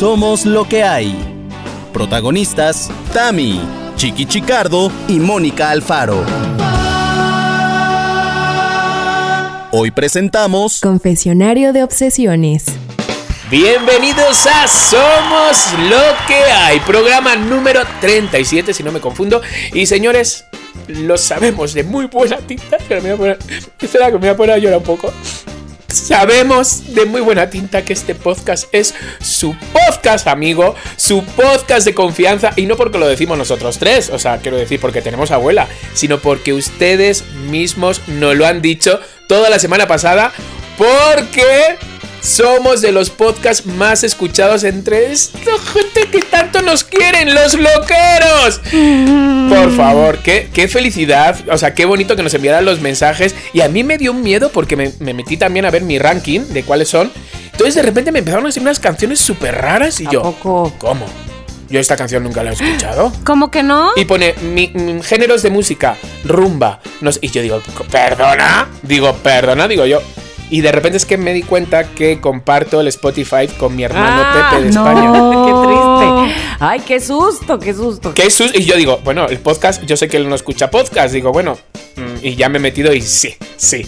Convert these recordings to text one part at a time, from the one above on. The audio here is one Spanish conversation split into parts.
Somos lo que hay. Protagonistas, Tami, Chiqui Chicardo y Mónica Alfaro. Hoy presentamos Confesionario de Obsesiones. Bienvenidos a Somos lo que hay, programa número 37 si no me confundo. Y señores, lo sabemos de muy buena tinta. Espera, me voy a poner, espera, que me voy a poner a llorar un poco. Sabemos de muy buena tinta que este podcast es su podcast, amigo, su podcast de confianza. Y no porque lo decimos nosotros tres, o sea, quiero decir porque tenemos abuela, sino porque ustedes mismos nos lo han dicho toda la semana pasada. Porque somos de los podcasts más escuchados entre esta gente que tanto nos quieren, los loqueros. Por favor, qué, qué felicidad. O sea, qué bonito que nos enviaran los mensajes. Y a mí me dio un miedo porque me, me metí también a ver mi ranking de cuáles son. Entonces de repente me empezaron a hacer unas canciones súper raras y ¿A yo... poco? ¿Cómo? Yo esta canción nunca la he escuchado. ¿Cómo que no? Y pone mi- mi- géneros de música, rumba. No sé, y yo digo, ¿perdona? Digo, ¿perdona? Digo yo. Y de repente es que me di cuenta que comparto el Spotify con mi hermano Ah, Pepe de no. España. qué triste. Ay, qué susto, qué susto. ¿Qué sus- Y yo digo, bueno, el podcast, yo sé que él no escucha podcast. Digo, bueno, mm, y ya me he metido y sí, sí.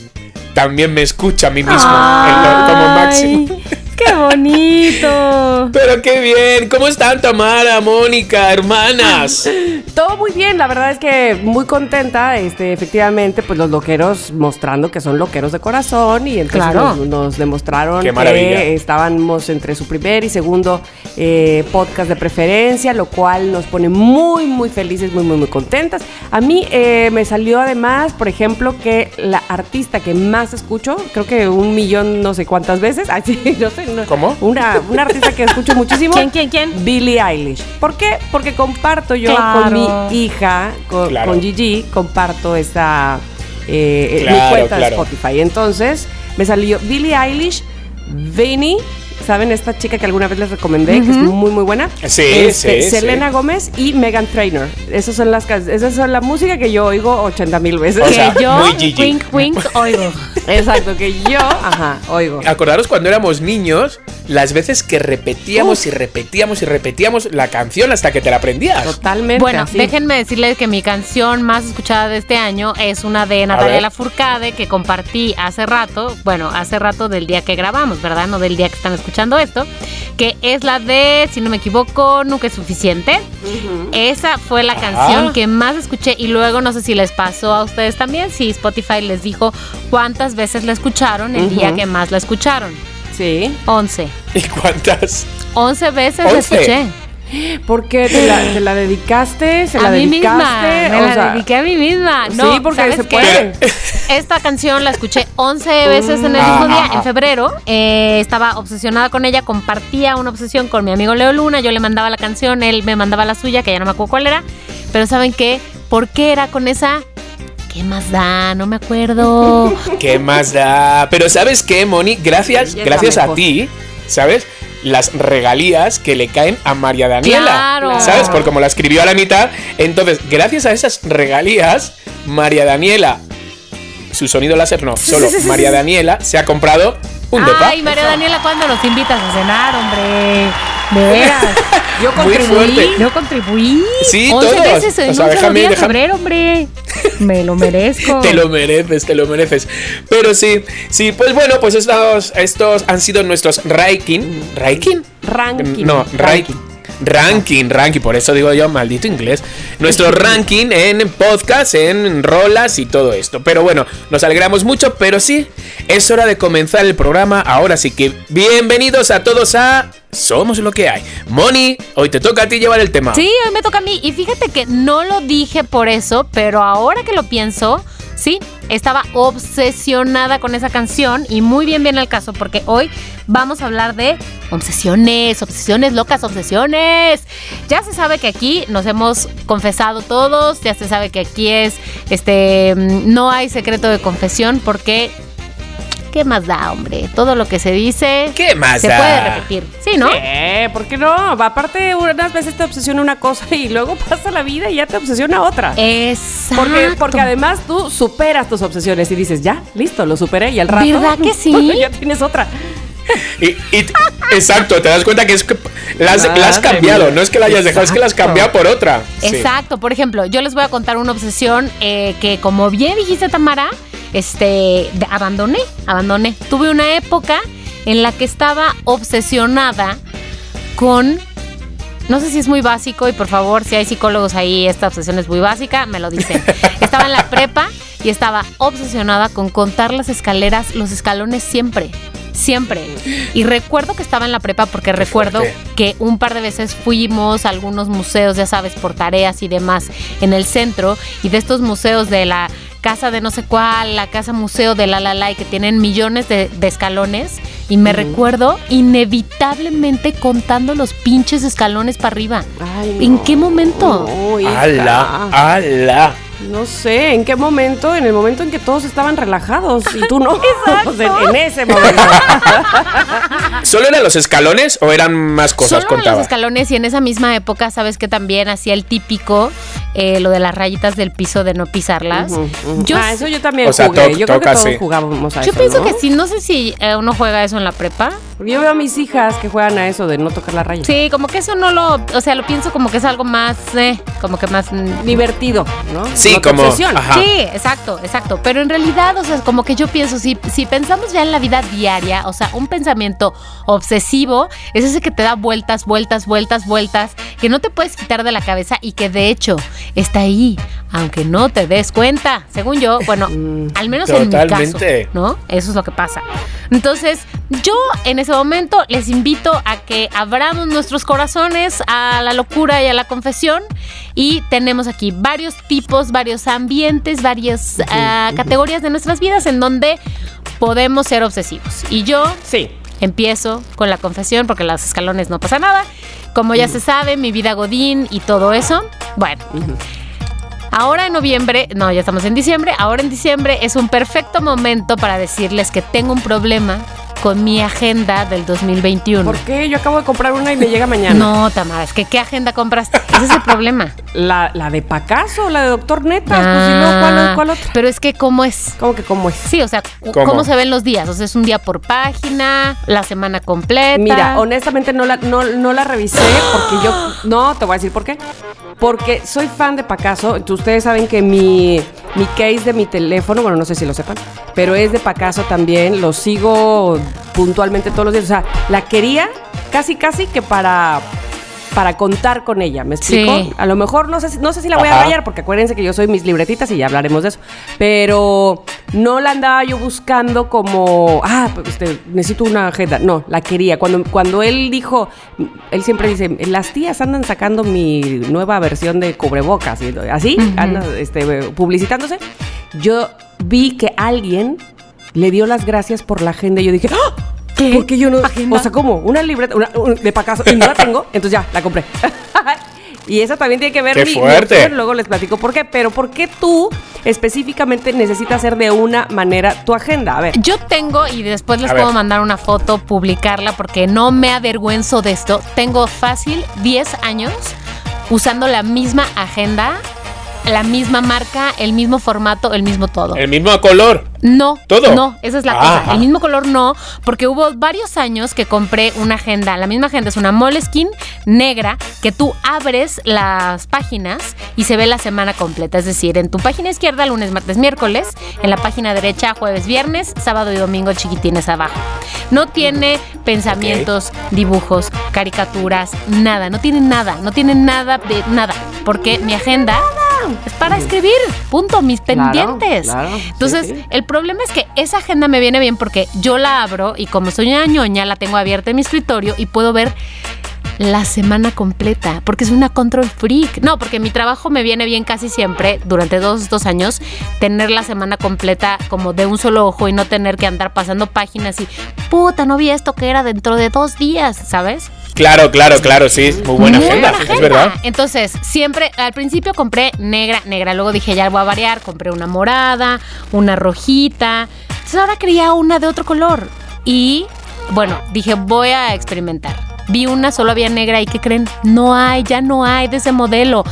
También me escucha a mí mismo en lo- como máximo. ¡Qué bonito! Pero qué bien. ¿Cómo están Tamara, Mónica, hermanas? Todo muy bien, la verdad es que muy contenta, este, efectivamente, pues los loqueros mostrando que son loqueros de corazón y entonces Claro. nos, nos demostraron que estábamos entre su primer y segundo eh, podcast de preferencia, lo cual nos pone muy, muy felices, muy, muy, muy contentas. A mí eh, me salió además, por ejemplo, que la artista que más escucho, creo que un millón no sé cuántas veces, así, no sé, ¿Cómo? Una, una artista que escucho muchísimo. ¿Quién, quién, quién? Billie Eilish. ¿Por qué? Porque comparto yo Claro. con mi hija, con, Claro. con Gigi, comparto esta eh, mi Claro, cuenta claro. de Spotify. Entonces me salió Billie Eilish, Vinny, ¿saben? Esta chica que alguna vez les recomendé, que es muy, muy buena. Sí, Este, sí, Selena sí. Gómez y Megan Trainor. Esas son las esas son la música que yo oigo 80 mil veces. O Que sea, yo, wink, wink, oigo. Exacto, que yo, ajá, oigo. Acordaros cuando éramos niños, las veces que repetíamos y repetíamos y repetíamos la canción hasta que te la aprendías. Totalmente. Bueno, así. déjenme decirles que mi canción más escuchada de este año es una de Natalia. Lafourcade que compartí hace rato, bueno, hace rato del día que grabamos, ¿verdad? No del día que están escuchando esto, que es la de, si no me equivoco, Nunca es suficiente. Esa fue la Ah. canción que más escuché y luego no sé si les pasó a ustedes también, si Spotify les dijo cuántas veces la escucharon el día que más la escucharon. Sí. 11. ¿Y cuántas? 11 veces la 11. escuché. ¿Por qué te la, te la dedicaste? ¿Se la a mí dedicaste? misma, me O la sea, dediqué a mí misma. No, sí, porque ¿sabes se qué? puede. Esta canción la escuché 11 veces en el Mm. mismo día, en febrero. Eh, estaba obsesionada con ella, compartía una obsesión con mi amigo Leo Luna. Yo le mandaba la canción, él me mandaba la suya, que ya no me acuerdo cuál era. Pero ¿saben qué? ¿Por qué era con esa? ¿Qué más da? No me acuerdo. ¿Qué más da? Pero ¿sabes qué, Moni? Gracias, gracias la a ti, ¿sabes? Las regalías que le caen a María Daniela. Claro. ¿Sabes? Por como la escribió a la mitad. Entonces, gracias a esas regalías, María Daniela, su sonido láser no, solo María. Daniela se ha comprado un depa. Ay, María Daniela, ¿cuándo nos invitas a cenar, hombre? De veras. Yo contribuí. Yo contribuí. Sí, 11 todos. veces en O sea, un déjame- día de déjame- febrero, hombre. Me lo merezco. Te lo mereces, te lo mereces. Pero sí, sí, pues bueno, pues estos, estos han sido nuestros ranking. ¿Ranking? Ranking. No, ranking. Ranking, ranking, por eso digo yo, maldito inglés. Nuestro ranking en podcast, en rolas y todo esto. Pero bueno, nos alegramos mucho, pero sí, es hora de comenzar el programa. Ahora sí que bienvenidos a todos a Somos lo que hay. Moni, hoy te toca a ti llevar el tema. Sí, hoy me toca a mí. Y fíjate que no lo dije por eso, pero ahora que lo pienso, sí, estaba obsesionada con esa canción y muy bien viene el caso porque hoy vamos a hablar de obsesiones, obsesiones locas, obsesiones. Ya se sabe que aquí nos hemos confesado todos, ya se sabe que aquí es, este, mm, no hay secreto de confesión porque... ¿Qué más da, hombre? Todo lo que se dice ¿Qué más se da? puede repetir. Sí, ¿no? Eh, ¿por qué no? Aparte, unas veces te obsesiona una cosa y luego pasa la vida y ya te obsesiona otra. Exacto. Porque, porque además tú superas tus obsesiones y dices, ya, listo, lo superé y al rato. ¿Verdad que sí? ya tienes otra. Y, exacto, te das cuenta que es que la has, la has Madre cambiado, mía. no es que la hayas dejado, es que la has cambiado por otra. Sí. Exacto, por ejemplo, yo les voy a contar una obsesión eh, que como bien dijiste Tamara, este, de- abandoné, abandoné. Tuve una época en la que estaba obsesionada con, no sé si es muy básico y por favor, si hay psicólogos ahí, esta obsesión es muy básica, me lo dicen. estaba en la prepa y estaba obsesionada con contar las escaleras, los escalones siempre. Siempre. Y recuerdo que estaba en la prepa porque recuerdo fuerte. que un par de veces fuimos a algunos museos, ya sabes, por tareas y demás, en el centro, y de estos museos de la casa de no sé cuál, la casa museo de la la la, y que tienen millones de, de escalones, y me recuerdo inevitablemente contando los pinches escalones para arriba. Ay, ¿En no. qué momento? No. ¡Ala! ¡Ala! No sé, ¿en qué momento? En el momento en que todos estaban relajados y tú no. O sea, en ese momento. ¿Solo eran los escalones o eran más cosas? Solo en contaba? los escalones y en esa misma época, sabes que también hacía el típico, eh, lo de las rayitas del piso de no pisarlas. Yo ah, eso yo también O sea, jugué. to- yo creo que todos sí. jugábamos a Yo eso, pienso ¿no? que sí, no sé si eh, uno juega eso en la prepa. Yo veo a mis hijas que juegan a eso de no tocar la raya. Sí, como que eso no lo, o sea, lo pienso como que es algo más, eh, como que más... Divertido, ¿no? Sí, No como-. Sí, exacto, exacto. Pero en realidad, o sea, como que yo pienso, si, si pensamos ya en la vida diaria, o sea, un pensamiento obsesivo es ese que te da vueltas, vueltas, vueltas, vueltas, que no te puedes quitar de la cabeza y que de hecho está ahí, aunque no te des cuenta. Según yo, bueno, al menos en mi caso, ¿no? Eso es lo que pasa. Entonces, yo en ese momento les invito a que abramos nuestros corazones a la locura y a la confesión. Y tenemos aquí varios tipos, varios ambientes, varias ah, categorías de nuestras vidas en donde podemos ser obsesivos. Y yo Sí. empiezo con la confesión porque los escalones no pasa nada. Como ya se sabe, mi vida godín y todo eso. Bueno. Ahora en noviembre, no, ya estamos en diciembre, ahora en diciembre es un perfecto momento para decirles que tengo un problema con mi agenda del 2021. ¿Por qué? Yo acabo de comprar una y me llega mañana. No, Tamara, es que ¿qué agenda compraste? Ese es el problema. La, la de Pacaso, la de Doctor Netas. Pues si no, ¿cuál, Ah, cuál otra? Pero es que, ¿cómo es? ¿Cómo que cómo es? Sí, o sea, ¿Cómo? ¿cómo se ven los días? O sea, es un día por página, la semana completa. Mira, honestamente no la, no, no la revisé porque yo. No, te voy a decir por qué. Porque soy fan de Pacaso. Ustedes saben que mi, mi case de mi teléfono, bueno, no sé si lo sepan, pero es de Pacaso también. Lo sigo puntualmente todos los días. O sea, la quería casi, casi que para. Para contar con ella, ¿me explico? Sí. A lo mejor no sé, si- no sé si la voy a rayar, porque acuérdense que yo soy mis libretitas y ya hablaremos de eso. Pero no la andaba yo buscando como, ah, pues, este, necesito una agenda. No, la quería. Cuando, cuando él dijo, él siempre dice, las tías andan sacando mi nueva versión de cubrebocas, y así, anda este, publicitándose. Yo vi que alguien le dio las gracias por la agenda y yo dije, ¡Ah! ¿Qué? Porque yo no. ¿Agenda? O sea, ¿cómo? Una libreta una- un- de pacaso y no la tengo, entonces ya, la compré. y eso también tiene que ver ¡Qué mi- mi fuerte! opción, luego les platico por qué. Pero ¿por qué tú específicamente necesitas hacer de una manera tu agenda? A ver. Yo tengo, y después les A puedo ver. mandar una foto, publicarla, porque no me avergüenzo de esto. Tengo fácil 10 años usando la misma agenda, la misma marca, el mismo formato, el mismo todo. El mismo color. No, ¿Todo? no, esa es la Ah. cosa. El mismo color no, porque hubo varios años que compré una agenda. La misma agenda es una Moleskine negra que tú abres las páginas y se ve la semana completa. Es decir, en tu página izquierda, lunes, martes, miércoles. En la página derecha, jueves, viernes, sábado y domingo, chiquitines abajo. No tiene pensamientos, dibujos, caricaturas, nada. No tiene nada. No tiene nada de nada. Porque mi agenda es para escribir. Punto. Mis Claro, pendientes. claro, sí, Entonces, sí. el problema es que esa agenda me viene bien porque yo la abro y como soy una ñoña, la tengo abierta en mi escritorio y puedo ver la semana completa, porque es una control freak. No, porque mi trabajo me viene bien casi siempre, durante dos, dos años, tener la semana completa como de un solo ojo y no tener que andar pasando páginas y, puta, no vi esto que era dentro de dos días, ¿sabes? Claro, claro, claro, sí. Muy buena Muy agenda, buena es verdad. Entonces, siempre, al principio compré negra, negra. Luego dije, ya voy a variar. Compré una morada, una rojita. Entonces ahora quería una de otro color. Y, bueno, dije, voy a experimentar. Vi una, solo había negra y ¿qué creen? No hay, ya no hay de ese modelo.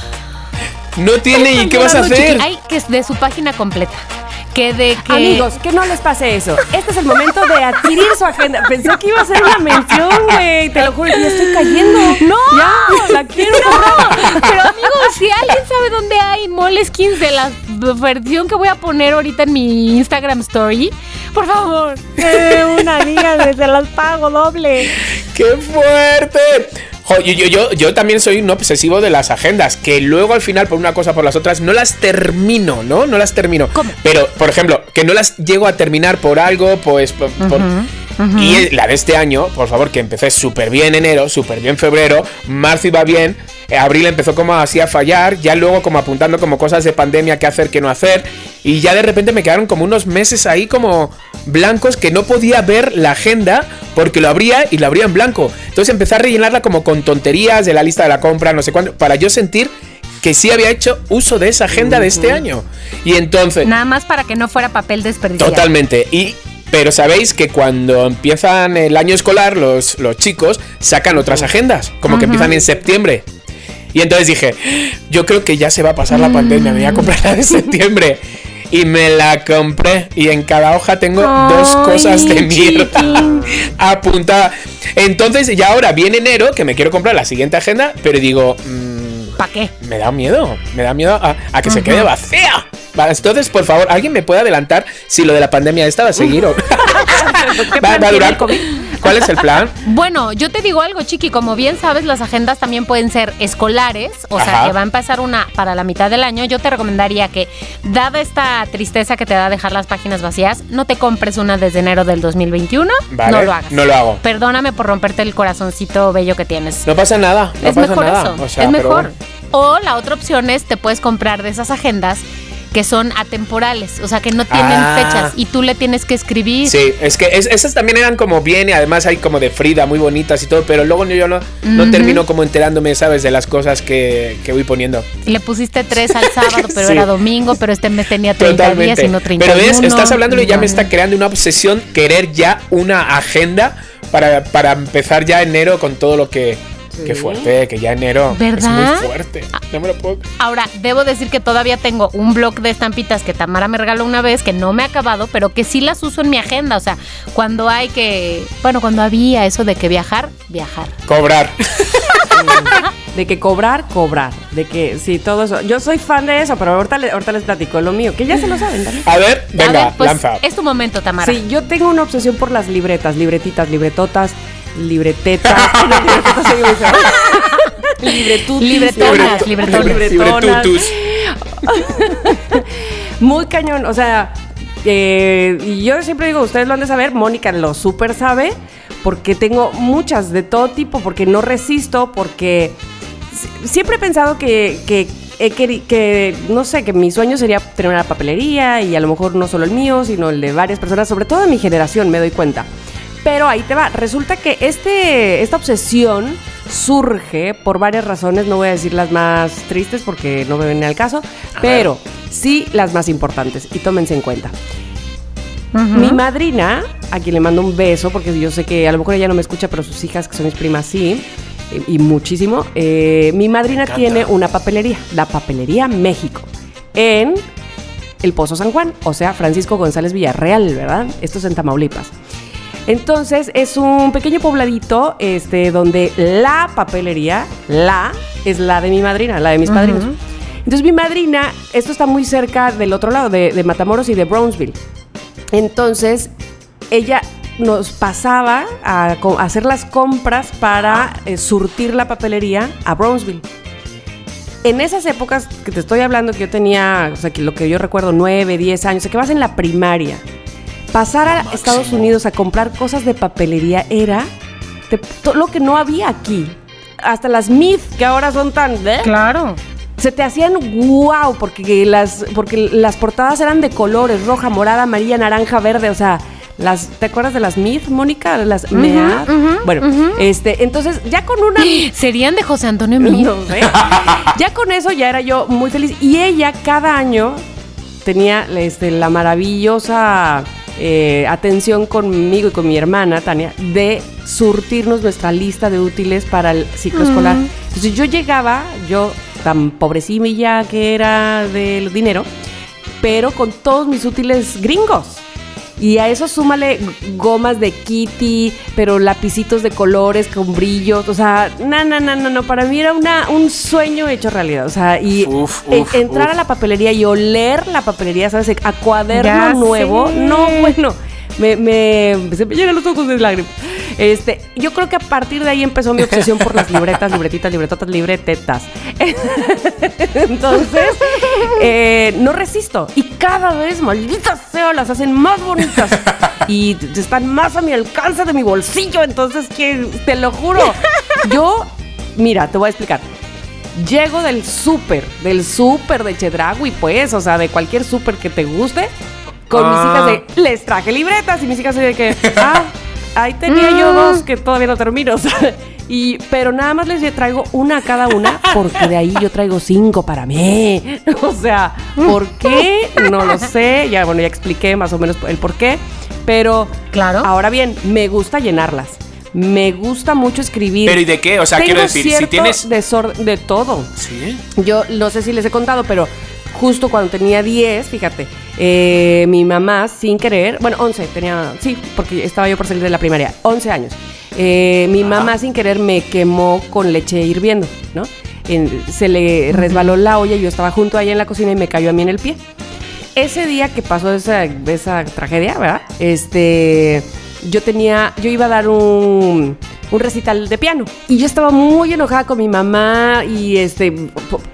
No tiene, ¿y qué vas a hacer? Hay que es de su página completa. Que de que... Amigos, que no les pase eso. Este es el momento de adquirir su agenda. Pensé que iba a ser una mención, güey. Te lo juro, que ya estoy cayendo. ¡No! Ya, la quiero comprar. Pero amigos, si alguien sabe dónde hay Moleskins de la versión que voy a poner ahorita en mi Instagram story, por favor. Eh, una amiga, se las pago doble. ¡Qué fuerte! Jo, yo, yo, yo, yo también soy un obsesivo de las agendas, que luego al final, por una cosa o por las otras, no las termino, ¿no? No las termino. ¿Cómo? Pero, por ejemplo, que no las llego a terminar por algo, pues... por- por- Y la de este año, por favor, que empecé súper bien enero, súper bien febrero, marzo iba bien, eh, abril empezó como así a fallar, ya luego como apuntando como cosas de pandemia, qué hacer, qué no hacer, y ya de repente me quedaron como unos meses ahí como blancos que no podía ver la agenda porque lo abría y lo abría en blanco. Entonces empecé a rellenarla como con tonterías de la lista de la compra, no sé cuánto, para yo sentir que sí había hecho uso de esa agenda de este año. Y entonces... Nada más para que no fuera papel desperdiciado. Totalmente. Y, pero sabéis que cuando empiezan el año escolar, los, los chicos sacan otras agendas, como que empiezan en septiembre. Y entonces dije, yo creo que ya se va a pasar la pandemia, me voy a comprar la de septiembre. Y me la compré. Y en cada hoja tengo dos cosas de mierda apuntada. Entonces, ya ahora viene enero, que me quiero comprar la siguiente agenda, pero digo, mm, ¿Para qué? me da miedo, me da miedo a, a que se quede vacía. Entonces, por favor, ¿alguien me puede adelantar si lo de la pandemia esta va a seguir o ¿Qué va, va a durar? el COVID? ¿Cuál es el plan? Bueno, yo te digo algo, Chiqui, como bien sabes, las agendas también pueden ser escolares, o sea, que va a empezar una para la mitad del año. Yo te recomendaría que, dada esta tristeza que te da dejar las páginas vacías, no te compres una desde enero del 2021. Vale, no lo hagas. no lo hago. Perdóname por romperte el corazoncito bello que tienes. No pasa nada, no es pasa mejor nada. eso, O sea, es mejor. bueno. O la otra opción es te puedes comprar de esas agendas que son atemporales, o sea, que no tienen Ah. fechas y tú le tienes que escribir. Sí, es que es- esas también eran como bien y además hay como de Frida, muy bonitas y todo, pero luego yo no, no Ujú. termino como enterándome, ¿sabes? De las cosas que, que voy poniendo. Le pusiste tres al sábado, pero Sí. era domingo, pero este mes tenía 30 días Totalmente. y no 31. Pero ves, estás hablándolo y ya me está creando una obsesión querer ya una agenda para, para empezar ya enero con todo lo que... Qué fuerte, que ya enero ¿Verdad? es muy fuerte. No me lo puedo... Ahora, debo decir que todavía tengo un blog de estampitas que Tamara me regaló una vez, que no me ha acabado, pero que sí las uso en mi agenda. O sea, cuando hay que. Bueno, cuando había eso de que viajar, viajar. Cobrar. De que cobrar, cobrar. De que, sí, todo eso. Yo soy fan de eso, pero ahorita, le- ahorita les platico lo mío, que ya se lo saben también. A ver, A venga, ver, pues lanza. es tu momento, Tamara. Sí, yo tengo una obsesión por las libretas, libretitas, libretotas, libretetas. no. Libretutis. Libretonas, Libreto- libretonas. Muy cañón, o sea, eh, y yo siempre digo, ustedes lo han de saber, Mónica lo súper sabe, porque tengo muchas de todo tipo, porque no resisto, porque si- siempre he pensado que, que, he queri- que, no sé, que mi sueño sería tener una papelería y a lo mejor no solo el mío, sino el de varias personas, sobre todo de mi generación, me doy cuenta. Pero ahí te va, resulta que este, esta obsesión surge por varias razones, no voy a decir las más tristes porque no me viene al caso, pero sí las más importantes y tómense en cuenta. Mi madrina, a quien le mando un beso, porque yo sé que a lo mejor ella no me escucha, pero sus hijas, que son mis primas, sí, y, y muchísimo. eh, mi madrina tiene una papelería, la Papelería México, en el Pozo San Juan, o sea, Francisco González Villarreal, ¿verdad? Esto es en Tamaulipas. Entonces es un pequeño pobladito este, donde la papelería, la, es la de mi madrina, la de mis padrinos. Entonces mi madrina, esto está muy cerca del otro lado, de, de Matamoros y de Brownsville. Entonces ella nos pasaba a hacer las compras para eh, surtir la papelería a Brownsville. En esas épocas que te estoy hablando, que yo tenía, o sea, que lo que yo recuerdo, 9, 10 años, o sea, que vas en la primaria, pasar a Estados Unidos a comprar cosas de papelería era de- to- lo que no había aquí. Hasta las Myth, que ahora son tan... ¿eh? Claro. se te hacían wow porque las porque las portadas eran de colores roja morada amarilla naranja verde o sea las te acuerdas de las Myth Mónica las Mead? ujú, bueno este entonces ya con una Serían de José Antonio no sé. ya con eso ya era yo muy feliz y ella cada año tenía este, la maravillosa eh, atención conmigo y con mi hermana Tania de surtirnos nuestra lista de útiles para el ciclo escolar. Entonces yo llegaba, yo tan pobrecilla que era del dinero, pero con todos mis útiles gringos. Y a eso súmale gomas de kitty, pero lapicitos de colores con brillos. O sea, no, no, no, no, no. Para mí era una, un sueño hecho realidad. O sea, y Uf, e- entrar uf. a la papelería y oler la papelería, ¿sabes? A cuaderno Ya nuevo. sé. No, bueno. Me, me, se me llenan los ojos de lágrimas. Este, yo creo que a partir de ahí empezó mi obsesión por las libretas, libretitas, libretotas, libretetas. Entonces, eh, no resisto. Y cada vez, malditas sea, las hacen más bonitas. Y están más a mi alcance de mi bolsillo. Entonces, que te lo juro. Yo, mira, te voy a explicar. Llego del súper, del súper de Chedragui, pues, o sea, de cualquier súper que te guste, con mis hijas de, les traje libretas y mis hijas de que, ah, ahí tenía yo dos que todavía no termino, y, pero nada más les traigo una a cada una, porque de ahí yo traigo cinco para mí, o sea, ¿por qué? No lo sé, ya, bueno, ya expliqué más o menos el por qué, pero, Claro. ahora bien, me gusta llenarlas. Me gusta mucho escribir. Pero ¿y de qué? O sea, Tengo quiero decir, si tienes- de todo. Sí. Yo no sé si les he contado, pero justo cuando tenía 10, fíjate, eh, mi mamá sin querer, bueno, 11, tenía, sí, porque estaba yo por salir de la primaria, 11 años. Eh, mi mamá sin querer me quemó con leche hirviendo, ¿no? En- se le resbaló la olla y yo estaba junto a ella en la cocina y me cayó a mí en el pie. Ese día que pasó esa, esa tragedia, ¿verdad? Este, yo tenía, yo iba a dar un, un recital de piano y yo estaba muy enojada con mi mamá y este,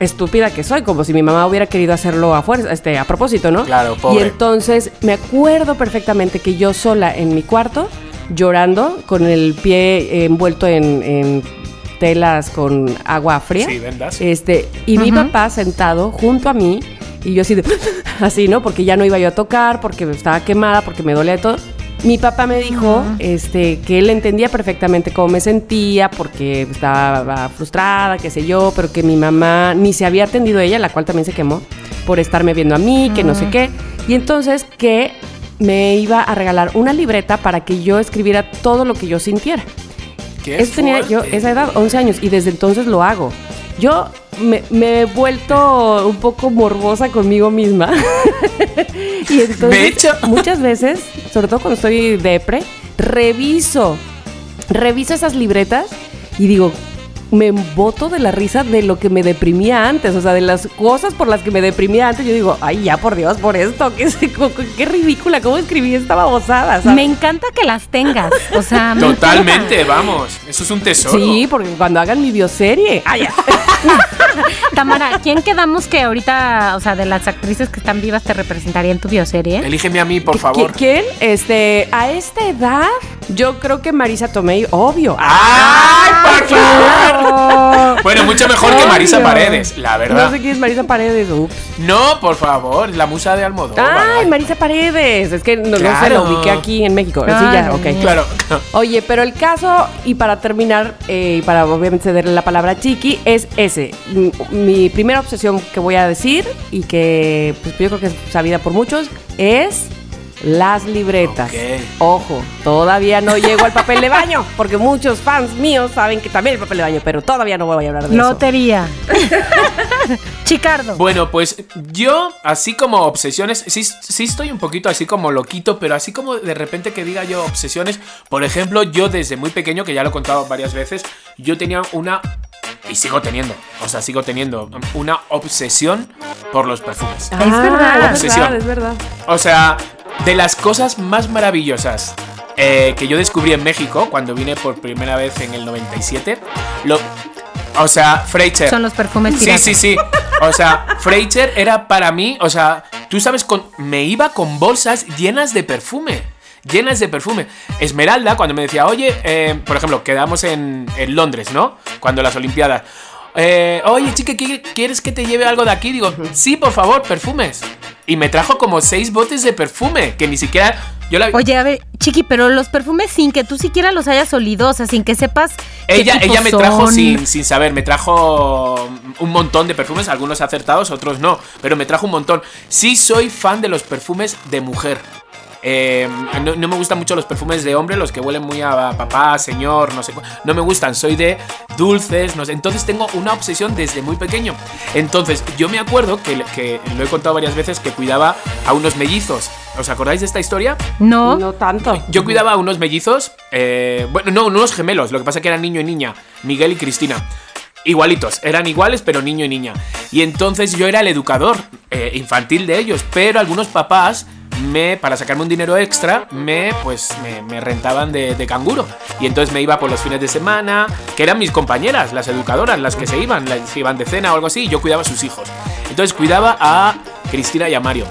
estúpida que soy, como si mi mamá hubiera querido hacerlo a fuerza, este, a propósito, ¿no? Claro, Y pobre. entonces me acuerdo perfectamente que yo sola en mi cuarto, llorando, con el pie envuelto en, en telas con agua fría. Sí, vendas. Este, y mi papá sentado junto a mí, y yo así de, así, ¿no? Porque ya no iba yo a tocar, porque estaba quemada, porque me dolía de todo. Mi papá me dijo este, que él entendía perfectamente cómo me sentía, porque estaba frustrada, qué sé yo, pero que mi mamá ni se había atendido a ella, la cual también se quemó, por estarme viendo a mí, que no sé qué. Y entonces que me iba a regalar una libreta para que yo escribiera todo lo que yo sintiera. Qué Eso tenía yo esa edad, 11 años, y desde entonces lo hago. Yo me, me he vuelto un poco morbosa conmigo misma. y entonces, De hecho. muchas veces, sobre todo cuando estoy depre, reviso, reviso esas libretas y digo, me emboto de la risa de lo que me deprimía antes, o sea, de las cosas por las que me deprimía antes. Yo digo, ay, ya por Dios, por esto, qué, qué ridícula, cómo escribí esta babosada, ¿sabes? Me encanta que las tengas. O sea, me Totalmente, vamos. Eso es un tesoro. Sí, porque cuando hagan mi bioserie. Ah, ya. Tamara, ¿quién quedamos que ahorita, o sea, de las actrices que están vivas te representaría en tu bioserie? Elígeme a mí, por ¿Qui- favor. ¿Quién? Este, a esta edad, yo creo que Marisa Tomei, obvio. ¡Ay, por favor! Bueno, mucho mejor que Marisa. Paredes, la No verdad. sé quién es Marisa Paredes. Ups. No, por favor, la musa de Almodóvar. Ay, Marisa Paredes. Es que no, no se Claro. ubiqué aquí en México. Sí, ya, Dios ok. Claro. Oye, pero el caso, y para terminar, eh, y para obviamente cederle la palabra a Chiqui, es ese. Mi primera obsesión que voy a decir, y que pues, yo creo que es sabida por muchos, es las libretas. Ok. Ojo, todavía no llego al papel de baño, porque muchos fans míos saben que también el papel de baño, pero todavía no voy a hablar de eso. Lotería. Chicardo. Bueno, pues yo, así como obsesiones, sí, sí estoy un poquito así como loquito, pero así como de repente que diga yo obsesiones, por ejemplo, yo desde muy pequeño, que ya lo he contado varias veces, yo tenía una, y sigo teniendo, o sea, sigo teniendo una obsesión por los perfumes. Ah, Es verdad. Es Obsesión. verdad, es verdad. O sea, de las cosas más maravillosas eh, que yo descubrí en México cuando vine por primera vez en el 97, lo, o sea, Freicher. Son los perfumes Sí, piratas. sí, sí. O sea, Freicher era para mí, o sea, tú sabes, con, me iba con bolsas llenas de perfume. Llenas de perfume. Esmeralda, cuando me decía, oye, eh, por ejemplo, quedamos en, en Londres, ¿no? Cuando las Olimpiadas. Eh, oye, chica, ¿qui- ¿quieres que te lleve algo de aquí? Digo, sí, por favor, perfumes. Y me trajo como seis botes de perfume, que ni siquiera. Yo la, Oye, a ver, Chiqui, pero los perfumes sin que tú siquiera los hayas olido, o sea, sin que sepas. qué Ella, tipo ella me trajo son. sin, sin saber, me trajo un montón de perfumes, algunos acertados, otros no, pero me trajo un montón. Sí soy fan de los perfumes de mujer. Eh, no, no me gustan mucho los perfumes de hombre, los que huelen muy a papá, señor, no sé. No me gustan, soy de, dulces, no sé. Entonces tengo una obsesión desde muy pequeño. Entonces yo me acuerdo que, que lo he contado varias veces que cuidaba a unos mellizos. ¿Os acordáis de esta historia? No. No tanto. Yo cuidaba a unos mellizos, eh, bueno, no, unos gemelos, lo que pasa que eran niño y niña, Miguel y Cristina. Igualitos, eran iguales, pero niño y niña. Y entonces yo era el educador eh, infantil de ellos, pero algunos papás me, para sacarme un dinero extra, me, pues, me, me rentaban de, de canguro. Y entonces me iba por los fines de semana, que eran mis compañeras, las educadoras, las que se iban, las que iban de cena o algo así, y yo cuidaba a sus hijos. Entonces cuidaba a Cristina y a Mario.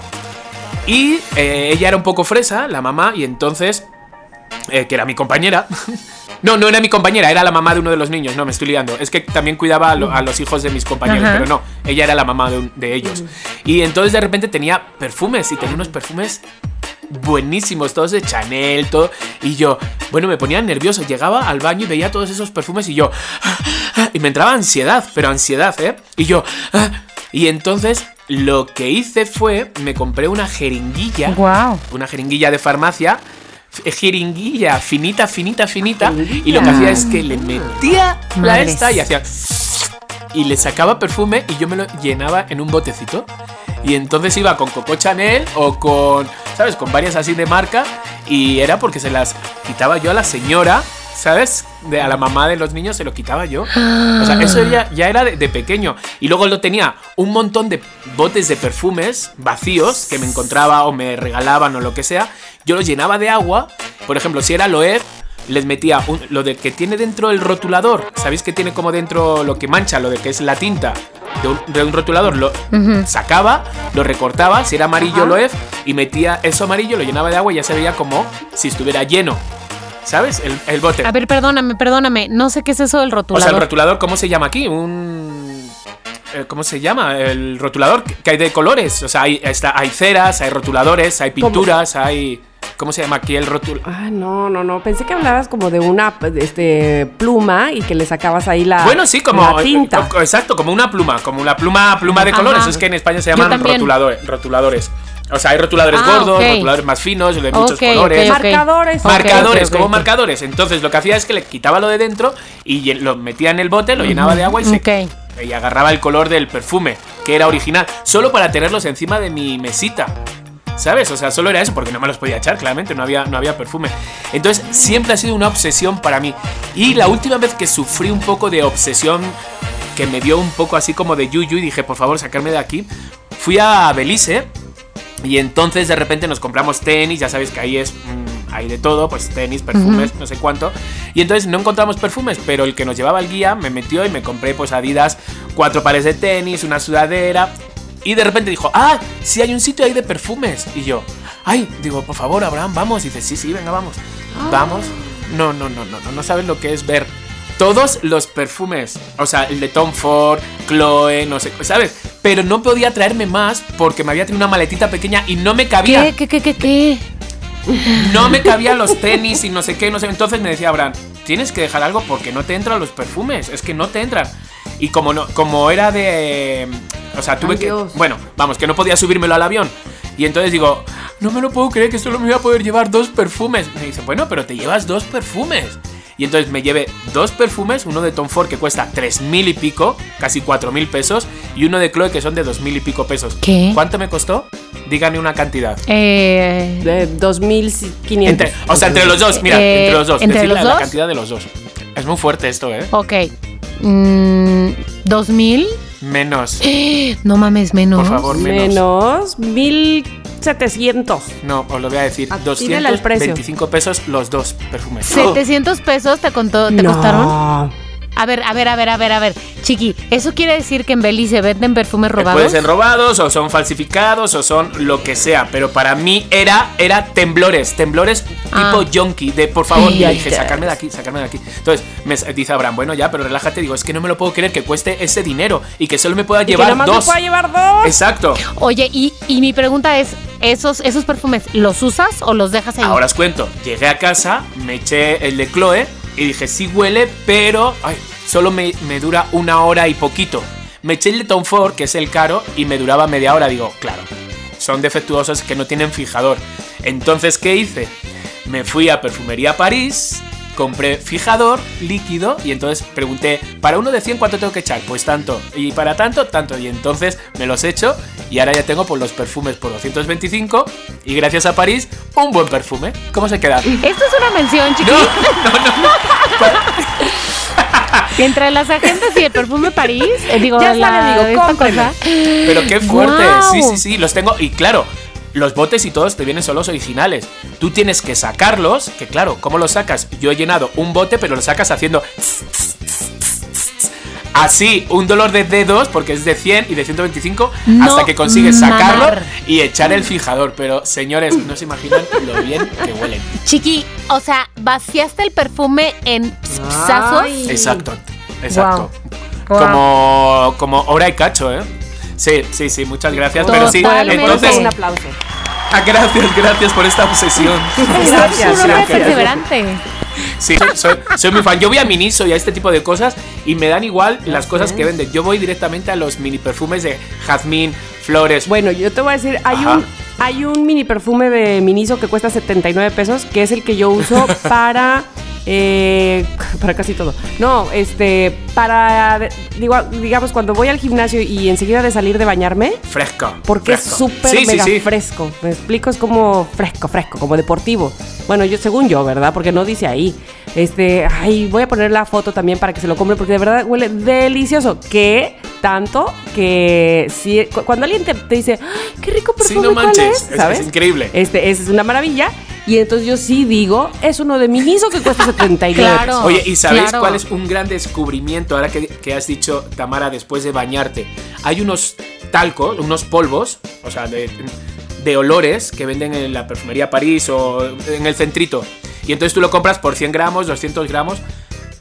Y eh, ella era un poco fresa, la mamá, y entonces, eh, que era mi compañera. no, no era mi compañera, era la mamá de uno de los niños, no, me estoy liando. Es que también cuidaba a, lo- a los hijos de mis compañeros, Ajá. pero no, ella era la mamá de, un- de ellos. Y entonces de repente tenía perfumes, y tenía unos perfumes buenísimos, todos de Chanel, todo. Y yo, bueno, me ponía nervioso. Llegaba al baño y veía todos esos perfumes y yo. Y me entraba ansiedad, pero ansiedad, ¿eh? Y yo. Y entonces lo que hice fue, me compré una jeringuilla, Wow. una jeringuilla de farmacia. F- Jeringuilla finita, finita, finita. Y lo que hacía es que le metía la esta y hacía y le sacaba perfume y yo me lo llenaba en un botecito. Y entonces iba con Coco Chanel o con, ¿sabes? Con varias así de marca. Y era porque se las quitaba yo a la señora, ¿sabes? De, a la mamá de los niños se lo quitaba yo. O sea, eso ya, ya era de, de pequeño. Y luego lo tenía un montón de botes de perfumes vacíos que me encontraba o me regalaban o lo que sea. Yo los llenaba de agua. Por ejemplo, si era Loeb, les metía un- lo de que tiene dentro el rotulador. ¿Sabéis que tiene como dentro lo que mancha, lo de que es la tinta de un, de un rotulador? Lo sacaba, lo recortaba, si era amarillo Ajá. Loef, y metía eso amarillo, lo llenaba de agua y ya se veía como si estuviera lleno. ¿Sabes? El, el bote. A ver, perdóname, perdóname. No sé qué es eso del o sea, rotulador. el rotulador, ¿cómo se llama aquí? Un. eh, ¿Cómo se llama? El rotulador que hay de colores. O sea, hay, está, hay ceras, hay rotuladores, hay ¿Cómo? pinturas, hay. ¿Cómo se llama aquí el rotulador? Ah, no, no, no. Pensé que hablabas como de una este, pluma y que le sacabas ahí la, Bueno, sí, como. la tinta. co- Exacto, como una pluma, como una pluma, pluma de Ajá. colores. Es que en España se llaman rotuladores, rotuladores. O sea, hay rotuladores Ah, gordos, rotuladores más finos, de muchos colores. ok. Marcadores. Marcadores, como marcadores. Entonces lo que hacía es que le quitaba lo de dentro y lo metía en el bote, lo llenaba de agua y se y agarraba el color del perfume, que era original, solo para tenerlos encima de mi mesita. ¿Sabes? O sea, solo era eso, porque no me los podía echar, claramente, no había, no había perfume. Entonces, siempre ha sido una obsesión para mí. Y la última vez que sufrí un poco de obsesión, que me dio un poco así como de yuyu, y dije, por favor, sacarme de aquí, fui a Belice. Y entonces de repente nos compramos tenis, ya sabéis que ahí es, mm, hay de todo, pues tenis, perfumes, no sé cuánto. Y entonces no encontramos perfumes, pero el que nos llevaba el guía me metió y me compré pues Adidas, cuatro pares de tenis, una sudadera. Y de repente dijo, ah, sí hay un sitio ahí de perfumes. Y yo, ay, digo, por favor, Abraham, vamos. Y dice, sí, sí, venga, vamos. Vamos. No, no, no, no, no, no sabes lo que es ver todos los perfumes. O sea, el de Tom Ford, Chloe, no sé, ¿sabes? Pero no podía traerme más porque me había traído una maletita pequeña y no me cabía. ¿Qué, qué, qué, qué, qué? No me cabían los tenis y no sé qué, no sé. Entonces me decía Abraham, tienes que dejar algo porque no te entran los perfumes. Es que no te entran. Y como no, como era de. O sea, tuve Ay, que. Dios. Bueno, vamos, que no podía subírmelo al avión. Y entonces digo, no me lo puedo creer que solo me voy a poder llevar dos perfumes. Me dice, bueno, pero te llevas dos perfumes. Y entonces me llevé dos perfumes, uno de Tom Ford que cuesta tres mil y pico, casi cuatro mil pesos, y uno de Chloe que son de dos mil y pico pesos. ¿Qué? ¿Cuánto me costó? Díganme una cantidad. Eh, De 2500. Entre- o sea, entre los dos, mira, Eh, entre los dos. ¿entre Decir los la, cantidad de los dos. Es muy fuerte esto, ¿eh? ok. Mm, ¿Dos mil? Menos. No mames, menos. Por favor, menos. Menos 1700. No, os lo voy a decir. Precio. 225 pesos los dos perfumes. 700 pesos te, contó, te No. costaron. A ver, a ver, a ver, a ver, a ver. Chiqui, ¿eso quiere decir que en Belice venden perfumes robados? Pueden ser robados o son falsificados o son lo que sea, pero para mí era, era temblores, temblores Ah. tipo yonki, de por favor, y Ay, dije, sacarme de aquí, sacarme de aquí. Entonces, me dice Abraham, bueno ya, pero relájate, digo, es que no me lo puedo creer que cueste ese dinero y que solo me pueda Y que llevar nada más dos. me pueda llevar dos. Exacto. Oye, y, y mi pregunta es, ¿esos, ¿esos perfumes los usas o los dejas ahí? Ahora os cuento, llegué a casa, me eché el de Chloe y dije, sí huele, pero ay, solo me, me dura una hora y poquito. Me eché el de Tom Ford, que es el caro, y me duraba media hora. Digo, claro, son defectuosos que no tienen fijador. Entonces, ¿qué hice? Me fui a Perfumería París compré fijador líquido y entonces pregunté, para uno de 100 cuánto tengo que echar? Pues tanto. Y para tanto, tanto. Y entonces me los echo y ahora ya tengo por los perfumes por 225 y gracias a París un buen perfume. ¿Cómo se queda? Esto es una mención, chiqui. No, no, no. Entre las agendas y el perfume París, eh, digo, Ya la, sabe, amigo, esta cosa. Pero qué fuerte. Sí, sí, sí, los tengo. Y claro, los botes y todos te vienen solos originales. Tú tienes que sacarlos, que claro, ¿cómo los sacas? Yo he llenado un bote, pero lo sacas haciendo... Así, un dolor de dedos, porque es de 100 y de 125, No hasta que consigues sacarlo mamar. y echar el fijador. Pero, señores, no se imaginan lo bien que huelen. Chiqui, o sea, vaciaste el perfume en psazos. Exacto, exacto. Como, como hora y cacho, ¿eh? Sí, sí, sí, muchas gracias. Pero sí, entonces, un aplauso. Ah, gracias, gracias por esta obsesión. Gracias, que- perseverante. Sí, soy, soy, soy muy fan. Yo voy a Miniso y a este tipo de cosas y me dan igual las cosas que venden. Yo voy directamente a los mini perfumes de jazmín, flores. Bueno, yo te voy a decir, hay Ajá. un, hay un mini perfume de Miniso que cuesta 79 pesos, que es el que yo uso para... eh, para casi todo. No, este, para, digo, digamos, cuando voy al gimnasio y enseguida de salir de bañarme, Fresco. porque es súper Sí, sí, mega sí. fresco. Me explico, es como fresco, fresco, como deportivo. Bueno, yo según yo, ¿verdad? Porque no dice ahí. Este, ay, voy a poner la foto también para que se lo compre porque de verdad huele delicioso. Que tanto que si cu- cuando alguien te, te dice, "Ay, qué rico Sí, perfume, no ¿cuál manches, es?", es- ¿sabes? es increíble. Este, es una maravilla. Y entonces yo sí digo, es uno de Miniso que cuesta 79 Claro. Oye, ¿y sabéis claro. cuál es un gran descubrimiento ahora que, que has dicho, Tamara, después de bañarte? Hay unos talcos, unos polvos, o sea, de, de olores que venden en la perfumería París o en el centrito. Y entonces tú lo compras por 100 gramos, 200 gramos.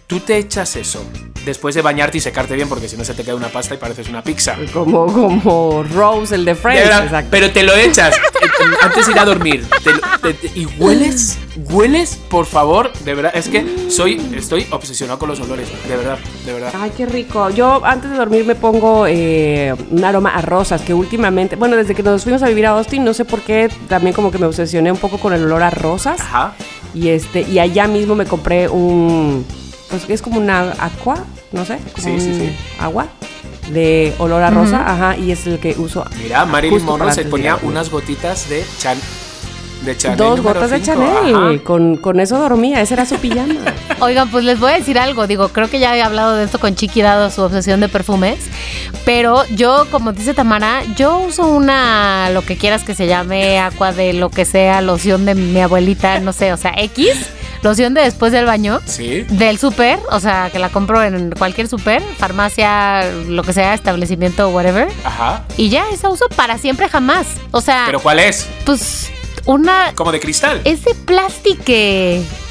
Tú te echas eso después de bañarte y secarte bien, porque si no se te queda una pasta y pareces una pizza. Como, como Rose, el de Friends. exacto. pero te lo echas eh, eh, antes de ir a dormir. Te lo- te- te- y hueles, hueles, por favor, de verdad. Es que soy, estoy obsesionado con los olores, de verdad, de verdad. Ay, qué rico. Yo antes de dormir me pongo eh, un aroma a rosas que últimamente, bueno, desde que nos fuimos a vivir a Austin, no sé por qué, también como que me obsesioné un poco con el olor a rosas. Ajá. Y este, y allá mismo me compré un, pues es como una aqua, no sé, como Sí, sí, un sí. agua de olor a rosa, ajá, y es el que uso. Mira, Marilyn Monroe se ponía unas gotitas de Chan. De Chanel. Dos gotas de cinco, Chanel, con, con eso dormía, ese era su pijama. Oigan, pues les voy a decir algo. Digo, creo que ya he hablado de esto con Chiqui, dado su obsesión de perfumes. Pero yo, como dice Tamara, yo uso una, lo que quieras que se llame, agua de lo que sea, loción de mi abuelita, no sé, o sea, X, loción de después del baño. Sí. Del súper, o sea, que la compro en cualquier súper, farmacia, lo que sea, establecimiento, whatever. Ajá. Y ya, esa uso para siempre jamás. O sea, ¿Pero cuál es? pues una... Como de cristal. Es de plástico.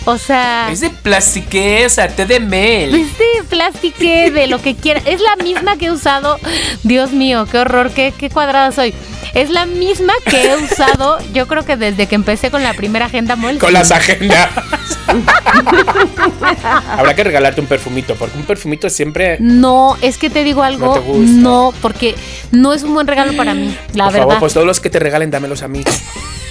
O sea... Es de plastiqué, o sea, té de mel. Es de plástico, de lo que quiera. Es la misma que he usado. Dios mío, qué horror, qué, qué cuadrada soy. Es la misma que he usado, yo creo que desde que empecé con la primera agenda Moleskine. Con las agendas. Habrá que regalarte un perfumito, porque un perfumito siempre. No, es que te digo algo. No te gusta. No, porque no es un buen regalo para mí, la Por verdad. favor, pues todos los que te regalen, dámelos a mí.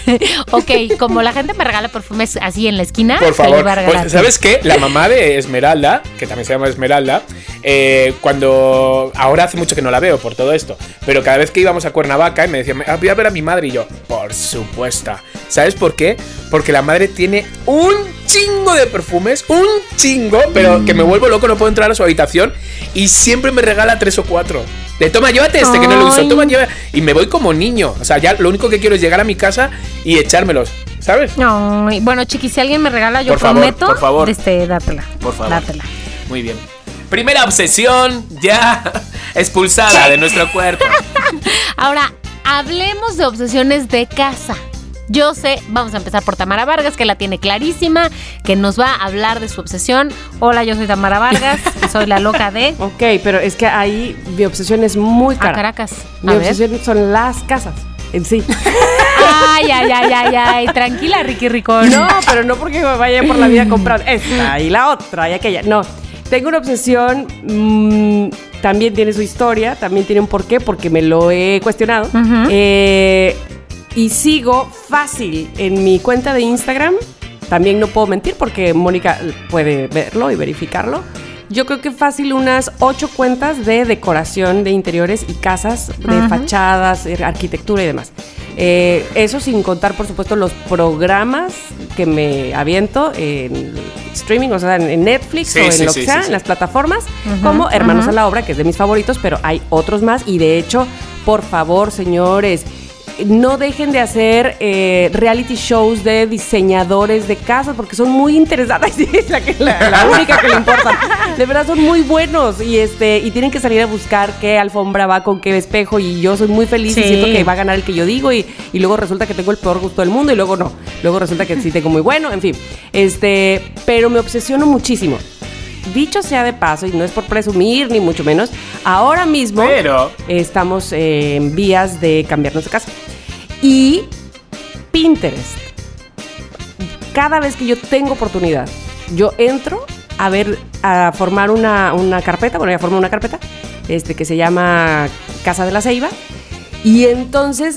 Ok, como la gente me regala perfumes así en la esquina, Por favor. ¿Sabes qué? La mamá de Esmeralda, que también se llama Esmeralda, eh, cuando. Ahora hace mucho que no la veo por todo esto, pero cada vez que íbamos a Cuernavaca y me decía, "Ah, voy a ver a mi madre, y yo, por supuesto. ¿Sabes por qué? Porque la madre tiene un chingo de perfumes, un chingo, pero que me vuelvo loco, no puedo entrar a su habitación y siempre me regala tres o cuatro. De toma, llévate este que no lo uso, toma, lleva. Y me voy como niño. O sea, ya lo único que quiero es llegar a mi casa y echármelos, ¿sabes? Ay, bueno, chiqui, si alguien me regala, yo Por favor, prometo por favor. Este, dátela. Por favor. Dátela. Muy bien. Primera obsesión ya expulsada de nuestro cuerpo. Ahora, hablemos de obsesiones de casa. Yo sé, vamos a empezar por Tamara Vargas, que la tiene clarísima, que nos va a hablar de su obsesión. Hola, yo soy Tamara Vargas, soy la loca de Ok, pero es que ahí mi obsesión es muy a cara. Caracas. Mi A ver. obsesión son las casas en sí. Ay, ay, ay, ay, ay. Tranquila, Ricky Ricón. No, pero no porque me vaya por la vida comprando esta y la otra y aquella. No, tengo una obsesión, mm, también tiene su historia, también tiene un porqué, porque me lo he cuestionado. Eh, y sigo fácil en mi cuenta de Instagram también no puedo mentir porque Mónica puede verlo y verificarlo. Yo creo que fácil unas ocho cuentas de decoración de interiores y casas, de fachadas, arquitectura y demás. Eh, eso sin contar, por supuesto, los programas que me aviento en streaming, o sea, en Netflix Sí, o en sí, lo sí, que sea, sí, sí. en las plataformas, como Hermanos a la Obra, que es de mis favoritos, pero hay otros más. Y de hecho, por favor, señores, no dejen de hacer eh, reality shows de diseñadores de casas porque son muy interesantes. Es la, que- la- la única que le importa. De verdad son muy buenos y este y tienen que salir a buscar qué alfombra va con qué espejo y yo soy muy feliz y siento que va a ganar el que yo digo y, y luego resulta que tengo el peor gusto del mundo y luego no. Luego resulta que sí tengo muy bueno, en fin. Este, pero me obsesiono muchísimo. Dicho sea de paso, y no es por presumir ni mucho menos, ahora mismo Pero- estamos eh, en vías de cambiarnos de casa. Y Pinterest. Cada vez que yo tengo oportunidad, yo entro a ver, a formar una, una carpeta, bueno, ya formé una carpeta, este, que se llama Casa de la Ceiba. Y entonces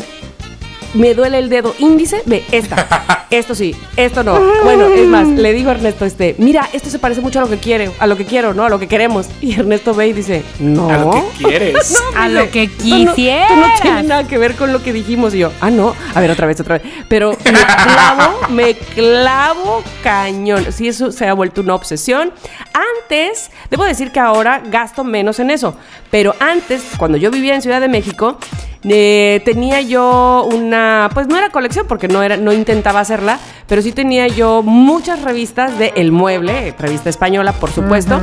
me duele el dedo índice de esta. Esto sí, esto no. Bueno, es más, le digo a Ernesto, este, mira, esto se parece mucho a lo que quiero, a lo que quiero, ¿no? A lo que queremos. Y Ernesto ve y dice, no. A lo que quieres. A lo que Esto no- esto no tiene nada que ver con lo que dijimos. Y yo, ah, no. A ver, otra vez, otra vez. Pero me clavo, me clavo cañón. Sí, eso se ha vuelto una obsesión. Antes, debo decir que ahora gasto menos en eso. Pero antes, cuando yo vivía en Ciudad de México, eh, tenía yo una, pues no era colección porque no era, no intentaba hacerla, pero sí tenía yo muchas revistas de El Mueble, revista española, por supuesto,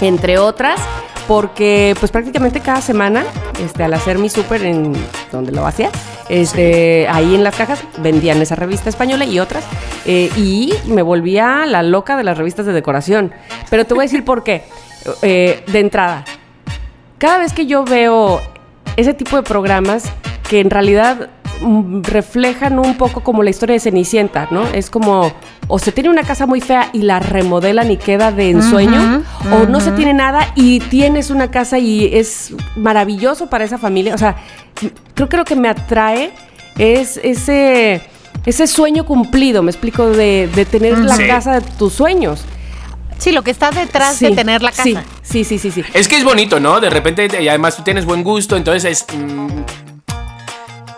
entre otras, porque pues prácticamente cada semana, este, al hacer mi súper en donde lo hacía, este, ahí en las cajas vendían esa revista española y otras, eh, y me volvía la loca de las revistas de decoración. Pero te voy a decir por qué. Eh, de entrada, cada vez que yo veo ese tipo de programas que en realidad mm, reflejan un poco como la historia de Cenicienta, ¿no? Es como o se tiene una casa muy fea y la remodelan y queda de ensueño, o no se tiene nada y tienes una casa y es maravilloso para esa familia. O sea, creo que lo que me atrae es ese, ese sueño cumplido, me explico, de, de tener la Sí. casa de tus sueños. Sí, lo que está detrás Sí, de tener la casa. Sí, sí, sí, sí. sí. Es que es bonito, ¿no? De repente, y además tú tienes buen gusto, entonces es. mm,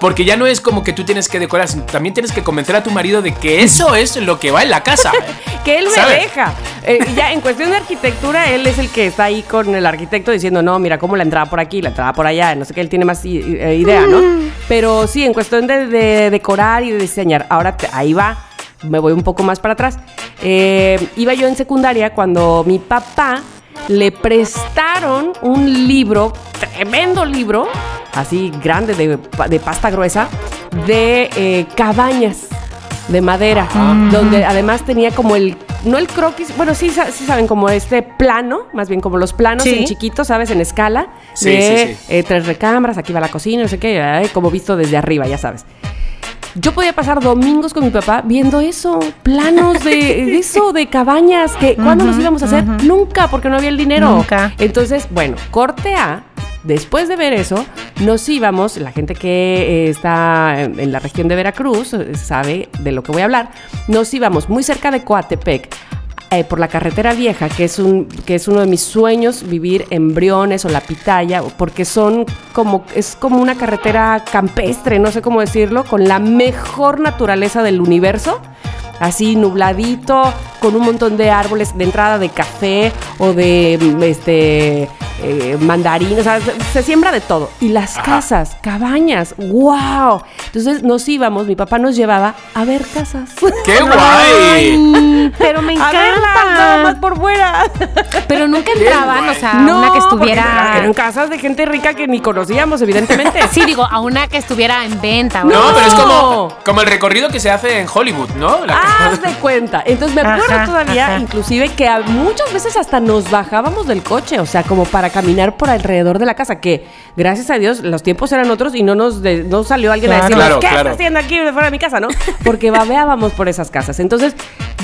porque ya no es como que tú tienes que decorar, sino también tienes que convencer a tu marido de que eso es lo que va en la casa. que él me ¿Sabes? deja. Eh, ya en cuestión de arquitectura, él es el que está ahí con el arquitecto diciendo, no, mira, cómo la entrada por aquí, la entrada por allá, no sé qué, él tiene más eh, idea, ¿no? Pero sí, en cuestión de, de decorar y de diseñar, ahora te- ahí va, me voy un poco más para atrás. Eh, iba yo en secundaria cuando mi papá le prestaron un libro, tremendo libro, así grande, de, de pasta gruesa, de eh, cabañas de madera, donde además tenía como el, no el croquis, bueno, sí, sí saben, como este plano, más bien como los planos Sí. en chiquito, ¿sabes? En escala, Sí, de sí, sí. eh, tres recámaras, aquí va la cocina, no sé qué, como visto desde arriba, ya sabes. Yo podía pasar domingos con mi papá viendo eso, planos de, de eso, de cabañas, que ¿cuándo los íbamos a hacer? Nunca, porque no había el dinero. Nunca. Entonces, bueno, corte A, después de ver eso, nos íbamos, la gente que eh, está en, en la región de Veracruz eh, sabe de lo que voy a hablar, nos íbamos muy cerca de Coatepec. Eh, por la carretera vieja, que es, un, que es uno de mis sueños, vivir en Briones o La Pitaya, porque son como, es como una carretera campestre, no sé cómo decirlo, con la mejor naturaleza del universo así nubladito, con un montón de árboles de entrada de café o de mm, este eh, mandarín, o sea, se, se siembra de todo. Y las casas, cabañas, wow. Entonces nos íbamos, mi papá nos llevaba a ver casas. ¡Qué guay! Pero me A verlas, nada más encanta. por fuera. Pero nunca entraban, o sea, una que estuviera. Eran casas de gente rica que ni conocíamos, evidentemente. Sí, digo, a una que estuviera en venta. No, ¿o? pero es como, No. como el recorrido que se hace en Hollywood, ¿no? La- Haz de cuenta. Entonces me acuerdo Ajá, todavía, ajá. inclusive, que a- muchas veces hasta nos bajábamos del coche, o sea, como para caminar por alrededor de la casa, que gracias a Dios los tiempos eran otros y no nos de- no salió alguien a Claro. decirnos, Claro, ¿qué claro. estás haciendo aquí fuera de mi casa, no? Porque babeábamos por esas casas. Entonces,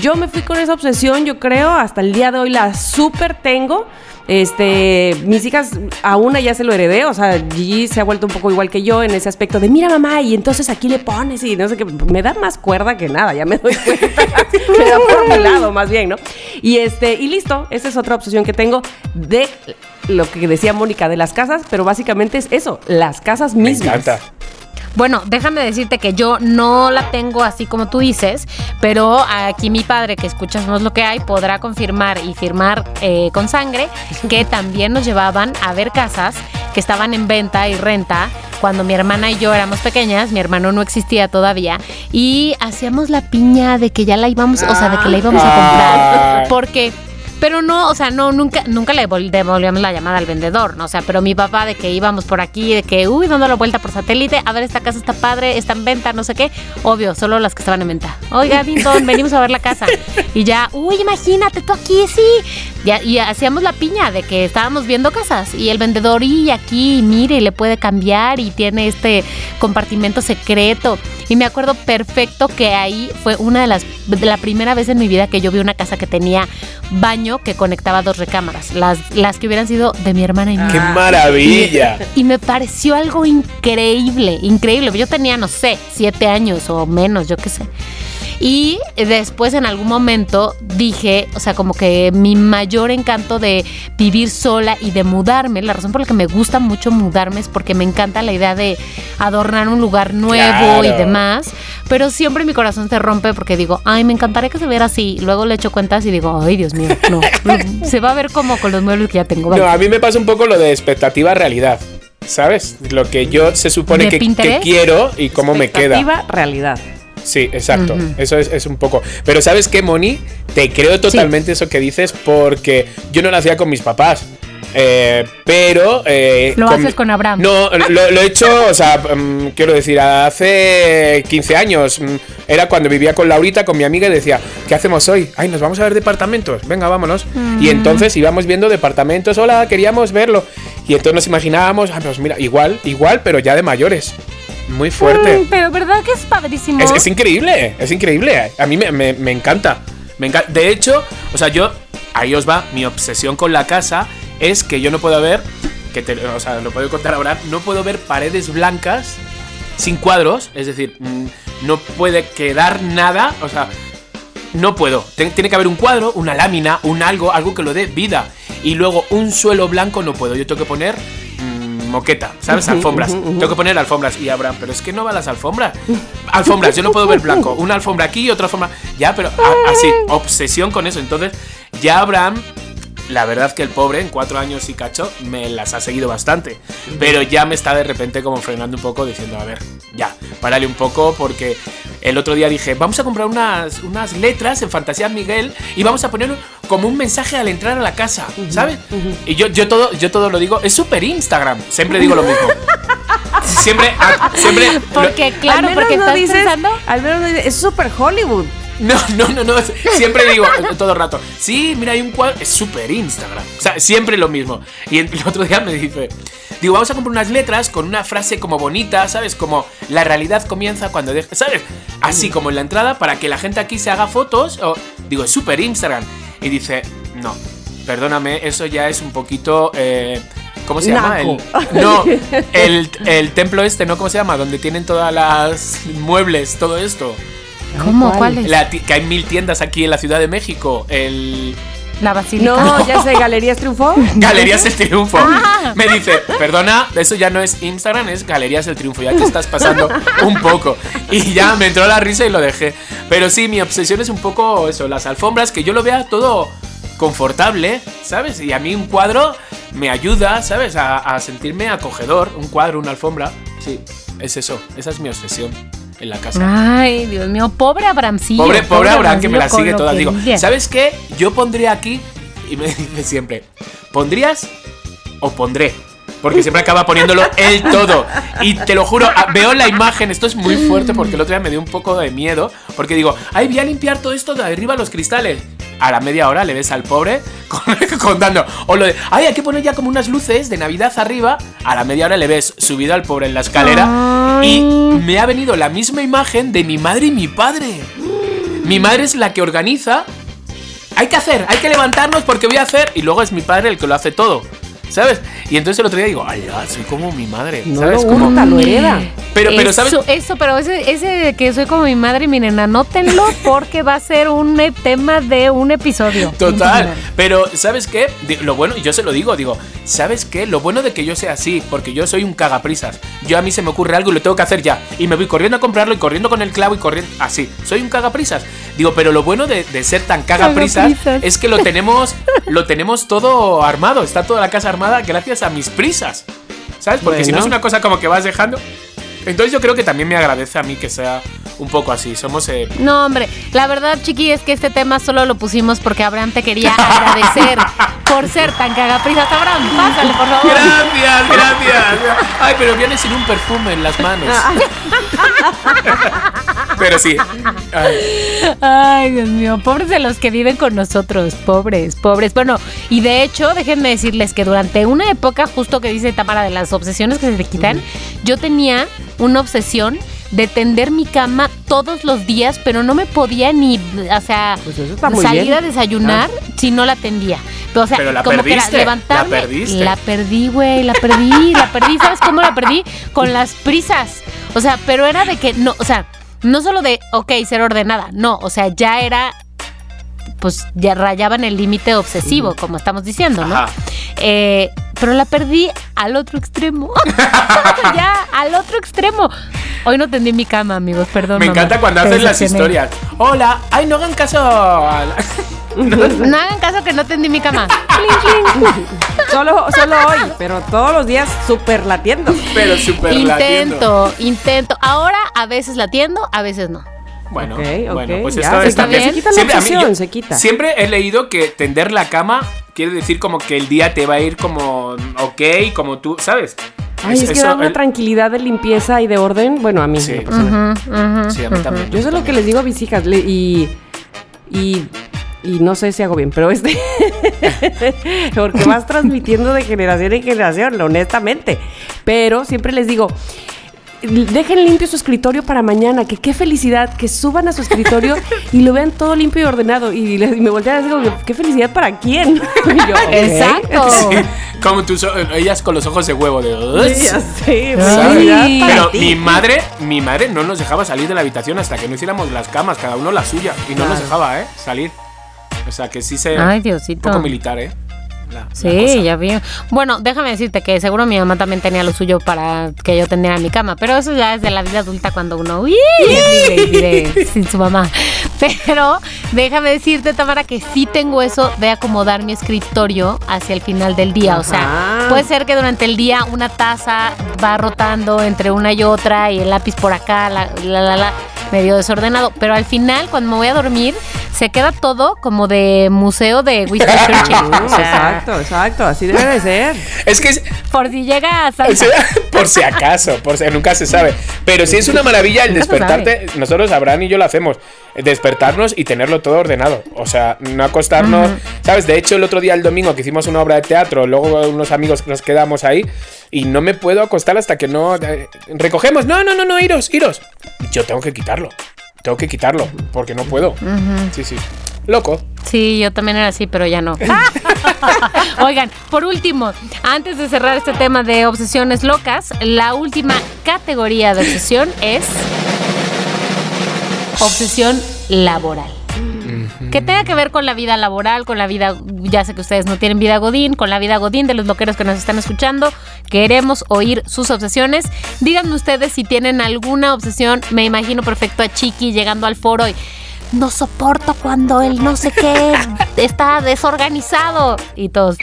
yo me fui con esa obsesión, yo creo, hasta el día de hoy la súper tengo. Este, mis hijas, a una ya se lo heredé, o sea, Gigi se ha vuelto un poco igual que yo en ese aspecto de, mira mamá, y entonces aquí le pones y no sé qué, me da más cuerda que nada, ya me doy cuenta, me da por mi lado más bien, ¿no? Y este, y listo, esa es otra obsesión que tengo de lo que decía Mónica de las casas, pero básicamente es eso, las casas Me mismas. encanta. Bueno, déjame decirte que yo no la tengo así como tú dices, pero aquí mi padre, que escuchamos lo que hay, podrá confirmar y firmar eh, con sangre que también nos llevaban a ver casas que estaban en venta y renta cuando mi hermana y yo éramos pequeñas, mi hermano no existía todavía, y hacíamos la piña de que ya la íbamos, o sea, de que la íbamos a comprar, porque... Pero no, o sea, no, nunca, nunca le vol- devolvíamos la llamada al vendedor, ¿no? O sea, pero mi papá de que íbamos por aquí, de que, uy, dando la vuelta por satélite, a ver, esta casa está padre, está en venta, no sé qué. Obvio, solo las que estaban en venta. Oiga, Vinton, venimos a ver la casa. Y ya, uy, imagínate, tú aquí, sí. Ya, y hacíamos la piña de que estábamos viendo casas. Y el vendedor, y aquí, mire, le puede cambiar y tiene este compartimento secreto. Y me acuerdo perfecto que ahí fue una de las, de la primera vez en mi vida que yo vi una casa que tenía baño que conectaba dos recámaras, las, las que hubieran sido de mi hermana y mía. ¡Qué maravilla! Y me pareció algo increíble, increíble. Yo tenía, no sé, siete años o menos, yo qué sé. Y después en algún momento dije, o sea, como que mi mayor encanto de vivir sola y de mudarme, la razón por la que me gusta mucho mudarme es porque me encanta la idea de adornar un lugar nuevo y demás, pero siempre mi corazón se rompe porque digo, ay, me encantaría que se viera así. Luego le echo cuentas y digo, ay, Dios mío, no, se va a ver como con los muebles que ya tengo. No, a mí me pasa un poco lo de expectativa realidad. ¿Sabes? Lo que yo se supone ¿De que, que quiero y cómo me queda. Expectativa, realidad. Sí, exacto. Eso es, es un poco. Pero ¿sabes qué, Moni? Te creo totalmente eso que dices porque yo no lo hacía con mis papás. Eh, pero. eh, Lo haces con Abraham. No, lo, lo he hecho, o sea, mm, quiero decir, hace 15 años. mm, Era cuando vivía con Laurita, con mi amiga, y decía, ¿qué hacemos hoy? Ay, nos vamos a ver departamentos. Venga, vámonos. Mm. Y entonces íbamos viendo departamentos. Hola, queríamos verlo. Y entonces nos imaginábamos, ah, pues mira, igual, igual, pero ya de mayores. Muy fuerte. Mm, pero verdad que es padrísimo. Es, es increíble, es increíble. A mí me, me- me encanta. Me enca- De hecho, o sea, yo, ahí os va, mi obsesión con la casa es que yo no puedo ver, que te- o sea, lo puedo contar ahora, no puedo ver paredes blancas sin cuadros, es decir, mm, no puede quedar nada, o sea, no puedo. Tiene que haber un cuadro, una lámina, un algo, algo que lo dé vida. Y luego un suelo blanco no puedo. Yo tengo que poner moqueta, ¿sabes? Alfombras. Tengo que poner alfombras. Y Abraham, pero es que no van las alfombras. Alfombras, yo no puedo ver blanco. Una alfombra aquí y otra alfombra. Ya, pero así, obsesión con eso. Entonces, ya Abraham. La verdad que el pobre, en cuatro años y cacho, me las ha seguido bastante. Pero ya me está de repente como frenando un poco, diciendo, a ver, ya, párale un poco, porque el otro día dije, vamos a comprar unas, unas letras en Fantasía Miguel y vamos a poner un- como un mensaje al entrar a la casa, ¿sabes? Y yo, yo, todo, yo todo lo digo, es súper Instagram, siempre digo lo mismo. Siempre, a- siempre... lo- Porque, claro, Al menos porque no estás dices, pensando. Al menos no dices, es súper Hollywood. No, no, no, no. Siempre digo todo el rato. Sí, mira, hay un cuadro. Es súper Instagram. O sea, siempre lo mismo. Y el, otro día me dice. Digo, vamos a comprar unas letras con una frase como bonita, ¿sabes? Como la realidad comienza cuando dejas. ¿Sabes? Así como en la entrada para que la gente aquí se haga fotos. O, digo, es súper Instagram. Y dice, no, perdóname, eso ya es un poquito. eh, ¿Cómo se llama? El, no, el, el templo este, ¿no? ¿Cómo se llama? Donde tienen todas las muebles, todo esto. ¿Cómo? ¿Cuál? ¿Cuál es? La que hay mil tiendas aquí en la Ciudad de México. El La basílica. No, ya sé, Galerías Triunfó. Galerías El Triunfo. Ah. Me dice, perdona, eso ya no es Instagram, es Galerías El Triunfo. Ya te estás pasando un poco. Y ya me entró la risa y lo dejé. Pero sí, mi obsesión es un poco eso, las alfombras, que yo lo vea todo confortable, ¿sabes? Y a mí un cuadro me ayuda, ¿sabes? A, a sentirme acogedor. Un cuadro, una alfombra. Sí, es eso. Esa es mi obsesión en la casa. Ay, Dios mío, pobre Abramcillo. Pobre, pobre Abraham que me la sigue con toda. lo que Digo. ¿sabes qué? Yo pondría aquí, y me dice siempre, ¿pondrías o pondré? Porque siempre acaba poniéndolo él todo. Y te lo juro, ah, veo la imagen, esto es muy fuerte porque el otro día me dio un poco de miedo. Porque digo, ay, voy a limpiar todo esto de arriba los cristales. A la media hora le ves al pobre con- contando. O lo de, ay, hay que poner ya como unas luces de Navidad arriba. A la media hora le ves subido al pobre en la escalera. Y me ha venido la misma imagen de mi madre y mi padre. Mi madre es la que organiza hay que hacer, hay que levantarnos porque voy a hacer. Y luego es mi padre el que lo hace todo. ¿Sabes? Y entonces el otro día digo, ay, ya, soy como mi madre. No ¿Sabes? Como- lo hereda. pero, pero, eso, ¿sabes? Eso, pero ese, ese de que soy como mi madre, miren, anótenlo porque va a ser un eh, tema de un episodio. Total. Pero, ¿sabes qué? Lo bueno, y yo se lo digo, digo, ¿sabes qué? Lo bueno de que yo sea así, porque yo soy un cagaprisas. Yo a mí se me ocurre algo y lo tengo que hacer ya. Y me voy corriendo a comprarlo y corriendo con el clavo y corriendo. Así. Soy un cagaprisas. Digo, pero lo bueno de, de ser tan cagaprisas Cagaprisas. es que lo tenemos, lo tenemos todo armado. Está toda la casa armada gracias a mis prisas. ¿Sabes? Porque si no es una cosa como que vas dejando. Entonces yo creo que también me agradece a mí que sea un poco así. Somos eh, No, hombre, la verdad, Chiqui, es que este tema solo lo pusimos porque Abraham te quería agradecer por ser tan cagaprisas. Abraham, pásale, por favor. Gracias, gracias. Ay, pero viene sin un perfume en las manos. Pero sí. Ay, Ay, Dios mío, pobres de los que viven con nosotros, pobres, pobres. Bueno, y de hecho, déjenme decirles que durante una época, justo que dice Tamara de las obsesiones que se te quitan, yo tenía una obsesión de tender mi cama todos los días, pero no me podía ni, o sea, Pues salir bien. a desayunar si no la tendía. Pero, o sea, Pero la como que era levantarme. la perdiste. La perdí, güey, la perdí, la perdí. ¿Sabes cómo la perdí? Con las prisas. O sea, pero era de que no, o sea, no solo de, ok, ser ordenada, no, o sea, ya era, pues ya rayaban el límite obsesivo, como estamos diciendo, ¿no? Ajá. Eh, pero la perdí al otro extremo. ya, al otro extremo. Hoy no tendí mi cama, amigos, perdón. Me mamá. encanta cuando haces las historias. Hola, ay, no hagan caso. No hagan caso que no tendí mi cama. Solo, solo hoy, pero todos los días súper latiendo. Pero súper latiendo. Intento, intento. Ahora a veces la atiendo, a veces no. Bueno, bueno, pues ya, esto se está quita- bien. se quita la Siempre, a mí- obsesión, yo se quita. Siempre he leído que tender la cama quiere decir como que el día te va a ir como ok, como tú, ¿sabes? Ay, es, que eso, da una el- tranquilidad de limpieza y de orden. Bueno, a mí. Sí. ujú, Sí, a mí también. Yo eso es lo que les digo a mis hijas. le- y, y, y no sé si hago bien, pero este. porque vas transmitiendo de generación en generación, honestamente. Pero siempre les digo. Dejen limpio su escritorio para mañana, que qué felicidad, que suban a su escritorio y lo vean todo limpio y ordenado. Y, les- y me voltean y digo, qué felicidad para quién. Y yo. Exacto. Sí, como tus, ellas con los ojos de huevo de Sí, para Pero mi madre, mi madre no nos dejaba salir de la habitación hasta que no hiciéramos las camas, cada uno la suya. Y no nos dejaba, ¿eh? Salir. O sea que sí se. Ay, Un Diosito. poco militar, ¿eh? La- Sí, ya vi. Bueno, déjame decirte que seguro mi mamá también tenía lo suyo para que yo tendiera mi cama, pero eso ya es de la vida adulta cuando uno ¡uy! es libre y vive sin su mamá. Pero déjame decirte, Tamara, que sí tengo eso de acomodar mi escritorio hacia el final del día. O sea, puede ser que durante el día una taza va rotando entre una y otra y el lápiz por acá, la, la, la, la, medio desordenado, pero al final, cuando me voy a dormir, se queda todo como de museo de Winston Churchill. O sea, Exacto, exacto, así debe de ser. Es que es- por si llega a por si acaso, por si nunca se sabe. Pero sí es una maravilla el despertarte. Nosotros, Abraham y yo lo hacemos. Despertarnos y tenerlo todo ordenado. O sea, no acostarnos. ¿Sabes? De hecho, el otro día, el domingo, que hicimos una obra de teatro, luego unos amigos nos quedamos ahí. Y no me puedo acostar hasta que no. eh, recogemos. No, no, no, no, iros, iros. Yo tengo que quitarlo. Tengo que quitarlo. Porque no puedo. Sí, sí. Loco. Sí, yo también era así, pero ya no. Oigan, por último, antes de cerrar este tema de obsesiones locas, la última categoría de obsesión es obsesión laboral. Que tenga que ver con la vida laboral, con la vida, ya sé que ustedes no tienen vida godín, con la vida godín de los loqueros que nos están escuchando. Queremos oír sus obsesiones. Díganme ustedes si tienen alguna obsesión. Me imagino perfecto a Chiqui llegando al foro y no soporto cuando el no sé qué está desorganizado. Y todos.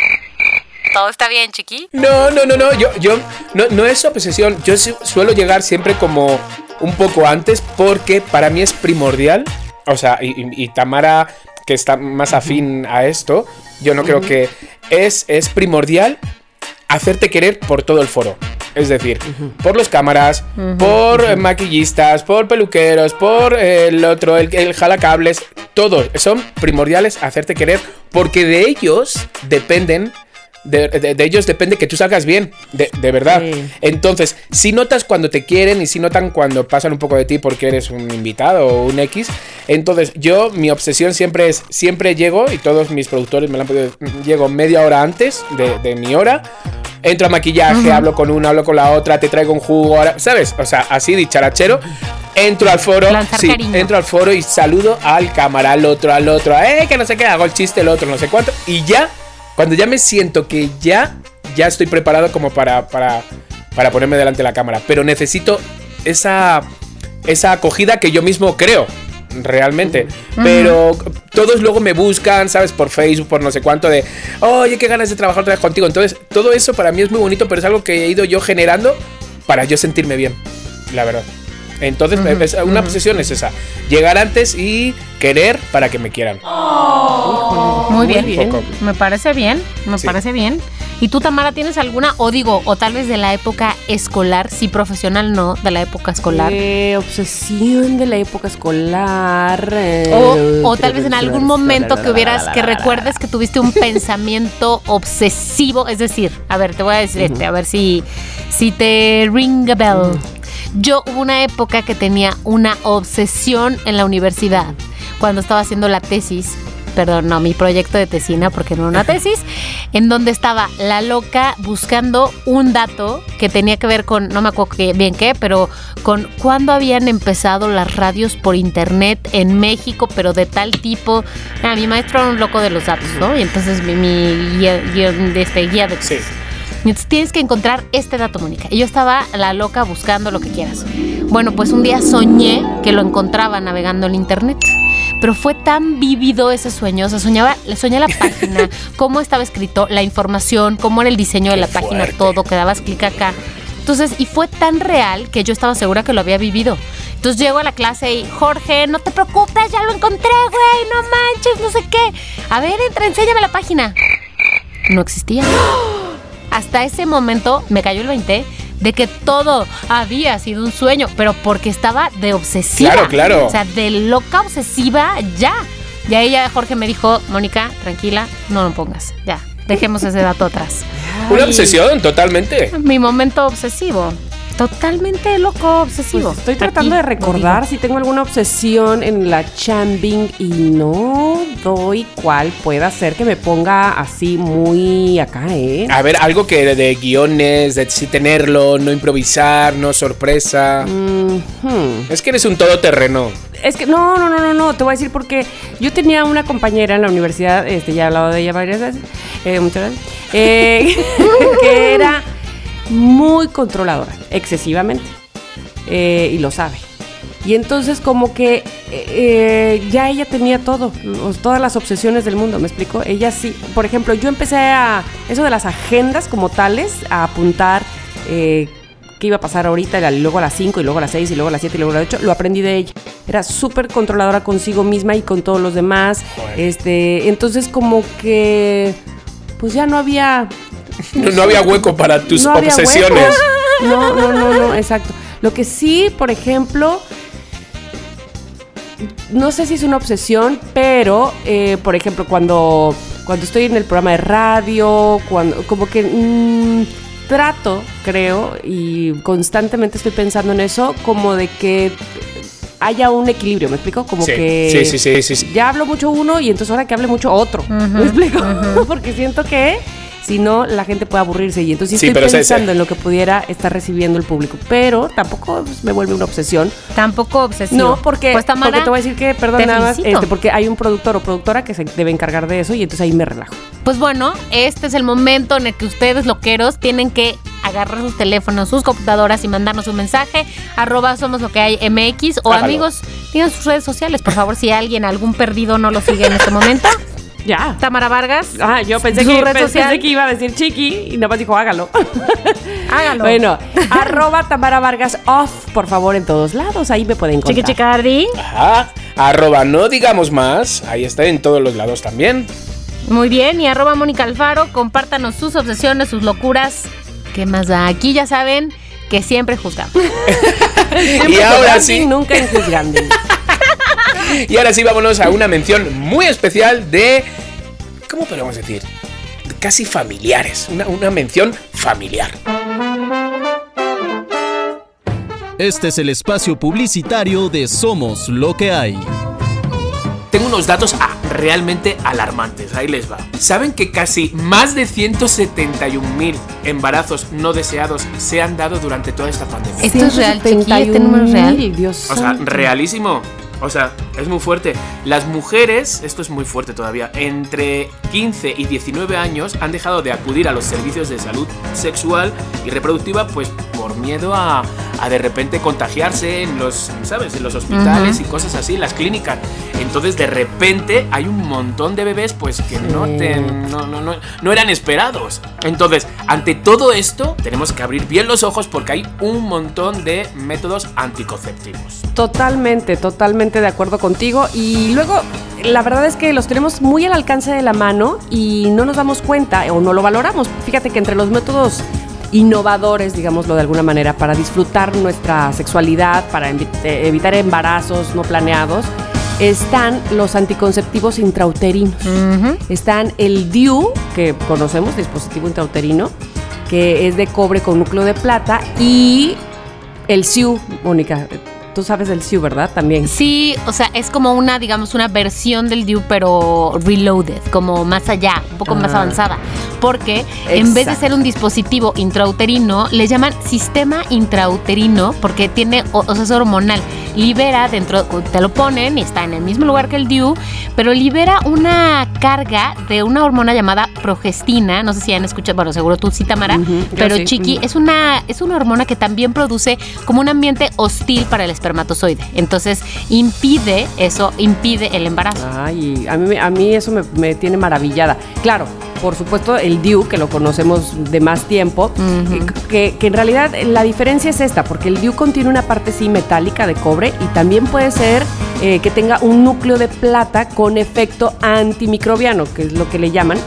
¿Todo está bien, Chiqui? No, no, no, no. Yo, yo, no, no es obsesión. Yo su- suelo llegar siempre como un poco antes porque para mí es primordial. O sea, y, y- y Tamara, que está más afín a esto, yo no creo que es, es primordial hacerte querer por todo el foro. Es decir, por los cámaras, por eh, maquillistas, por peluqueros, por eh, el otro, el, el jalacables, todos son primordiales hacerte querer porque de ellos dependen de, de- de ellos depende que tú salgas bien, de, de verdad. Sí. Entonces, si notas cuando te quieren y si notan cuando pasan un poco de ti porque eres un invitado o un X. Entonces, yo, mi obsesión siempre es, siempre llego, y todos mis productores me lo han podido, llego media hora antes de mi hora. Entro a maquillaje, hablo con una, hablo con la otra, te traigo un jugo, ahora, ¿sabes? O sea, así dicharachero. Entro al foro, sí, entro al foro y saludo al cámara, al otro, al otro, eh, que no sé qué, hago el chiste, el otro, no sé cuánto. Y ya, cuando ya me siento que ya, ya estoy preparado como para, para, para ponerme delante de la cámara. Pero necesito esa, esa acogida que yo mismo creo. Realmente, pero todos luego me buscan, ¿sabes? Por Facebook, por no sé cuánto, de oye, qué ganas de trabajar otra vez contigo. Entonces, todo eso para mí es muy bonito, pero es algo que he ido yo generando para yo sentirme bien, la verdad. Entonces, es- una obsesión es esa: llegar antes y querer para que me quieran. Muy bien. Me parece bien, me Sí. parece bien. ¿Y tú, Tamara, tienes alguna, o digo, o tal vez de la época escolar, sí profesional no, de la época escolar? Eh, obsesión de la época escolar. eh, O, o tal vez en algún momento que hubieras, que recuerdes que tuviste un pensamiento obsesivo, es decir, a ver, te voy a decir este, a ver si, si te ring a bell. Yo hubo una época que tenía una obsesión en la universidad, cuando estaba haciendo la tesis, perdón, no, mi proyecto de tesina, porque no una tesis, en donde estaba la loca buscando un dato que tenía que ver con, no me acuerdo bien qué, pero con cuándo habían empezado las radios por internet en México, pero de tal tipo. Ah, mi maestro era un loco de los datos, ¿no? Y entonces mi, mi guía, guion de este guía de Sí. y Entonces tienes que encontrar este dato, Mónica. Y yo estaba la loca buscando lo que quieras. Bueno, pues un día soñé que lo encontraba navegando en internet. Pero fue tan vívido ese sueño. O sea, soñaba, soñé la página, cómo estaba escrito, la información, cómo era el diseño de la página, todo, que dabas clic acá. Entonces, y fue tan real que yo estaba segura que lo había vivido. Entonces llego a la clase y, Jorge, no te preocupes, ya lo encontré, güey, no manches, no sé qué. A ver, entra, enséñame la página. No existía. Hasta ese momento me cayó el 20 de que todo había sido un sueño, pero porque estaba de obsesiva. Claro, claro. O sea, de loca obsesiva, ya. Y ahí ya Jorge me dijo, Mónica, tranquila, no lo pongas, ya. Dejemos ese dato atrás. Una obsesión, totalmente. Mi momento obsesivo. Totalmente loco, obsesivo. Pues estoy tratando Aquí de recordar si tengo alguna obsesión en la chambing y no doy cuál pueda ser que me ponga así muy acá, ¿eh? A ver, algo que de guiones, de sí tenerlo, no improvisar, no sorpresa. Mhm. Es que eres un todoterreno. Es que no, no, no, no, no, te voy a decir porque yo tenía una compañera en la universidad, este, ya he hablado de ella varias veces, eh, muchas veces, eh, que era muy controladora, excesivamente, eh, y lo sabe. Y entonces como que eh, eh, ya ella tenía todo, los- todas las obsesiones del mundo, ¿me explico? Ella sí, por ejemplo, yo empecé a, eso de las agendas como tales, a apuntar eh, qué iba a pasar ahorita, y luego a las 5 y luego a las 6 y luego a las 7 y luego a las 8, lo aprendí de ella. Era súper controladora consigo misma y con todos los demás. Este, entonces como que pues ya no había No, no había hueco para tus no obsesiones. No, no, no, no, exacto. Lo que sí, por ejemplo, no sé si es una obsesión, pero, eh, por ejemplo, cuando, cuando estoy en el programa de radio, cuando, como que mm, trato, creo, y constantemente estoy pensando en eso, como de que haya un equilibrio, ¿me explico? Como Sí, que sí, sí, sí, sí, sí. ya hablo mucho uno y entonces ahora que hable mucho otro. ¿Me explico? Porque siento que si no, la gente puede aburrirse y entonces Sí, estoy pensando en lo que pudiera estar recibiendo el público. Pero tampoco pues, me vuelve una obsesión. Tampoco obsesivo. No, porque, Pues, Tamara, porque te voy a decir que, perdón, nada más, este, porque hay un productor o productora que se debe encargar de eso y entonces ahí me relajo. Pues bueno, este es el momento en el que ustedes, loqueros, tienen que agarrar sus teléfonos, sus computadoras y mandarnos un mensaje. Arroba somos lo que hay MX. O Hágalo. amigos, tienen sus redes sociales. Por favor, si alguien, algún perdido no lo sigue en este momento. Ya. Tamara Vargas. Ah, yo pensé que, red pensé social. que iba a decir chiqui y nada más dijo hágalo. Hágalo. Bueno, arroba Tamara Vargas off, por favor, en todos lados. Ahí me pueden encontrar. Chiqui Chicardi. Ajá. Arroba no digamos más. Ahí está en todos los lados también. Muy bien. Y arroba Mónica Alfaro. Compártanos sus obsesiones, sus locuras. ¿Qué más da? Aquí ya saben que siempre juzgamos. Y ahora Juzgando, sí. Nunca enjuzgando. Y ahora sí, vámonos a una mención muy especial de. ¿Cómo podemos decir? casi familiares, una, una mención familiar. Este es el espacio publicitario de Somos lo que hay. Tengo unos datos ah, realmente alarmantes, ahí les va. ¿Saben que casi más de 171 mil embarazos no deseados se han dado durante toda esta pandemia? ¿Esto es real, Chiqui? ¿Este número es real? Dios O sea, santo. realísimo. O sea, es muy fuerte. Las mujeres, esto es muy fuerte todavía, entre 15 y 19 años han dejado de acudir a los servicios de salud sexual y reproductiva, pues por miedo a, a de repente contagiarse en los, ¿sabes? En los hospitales y cosas así, las clínicas. Entonces, de repente hay un montón de bebés, pues que no, te, no, no, no, no eran esperados. Entonces, ante todo esto, tenemos que abrir bien los ojos porque hay un montón de métodos anticonceptivos. Totalmente, totalmente de acuerdo contigo. Y luego, la verdad es que los tenemos muy al alcance de la mano y no nos damos cuenta o no lo valoramos. Fíjate que entre los métodos innovadores, digámoslo de alguna manera, para disfrutar nuestra sexualidad, para eh, evitar embarazos no planeados, están los anticonceptivos intrauterinos. Están el DIU, que conocemos, dispositivo intrauterino, que es de cobre con núcleo de plata, y el SIU, Mónica. Tú sabes del SIU, ¿verdad? También. Sí, o sea, es como una, digamos, una versión del DIU, pero reloaded, como más allá, un poco más Ah. avanzada. Porque en vez de ser un dispositivo intrauterino, le llaman sistema intrauterino porque tiene, o, o sea, es hormonal. Libera dentro, te lo ponen y está en el mismo lugar que el DIU, pero libera una carga de una hormona llamada progestina. No sé si han escuchado, bueno, seguro tú sí, Tamara, pero sí, Chiqui, es una, es una hormona que también produce como un ambiente hostil para el espermatozoide. Entonces impide eso, impide el embarazo. Ay, a mí, a mí eso me, me tiene maravillada. Claro, por supuesto, el DIU, que lo conocemos de más tiempo, Ujú. que, que en realidad la diferencia es esta, porque el DIU contiene una parte sí metálica de cobre y también puede ser eh, que tenga un núcleo de plata con efecto antimicrobiano, que es lo que le llaman.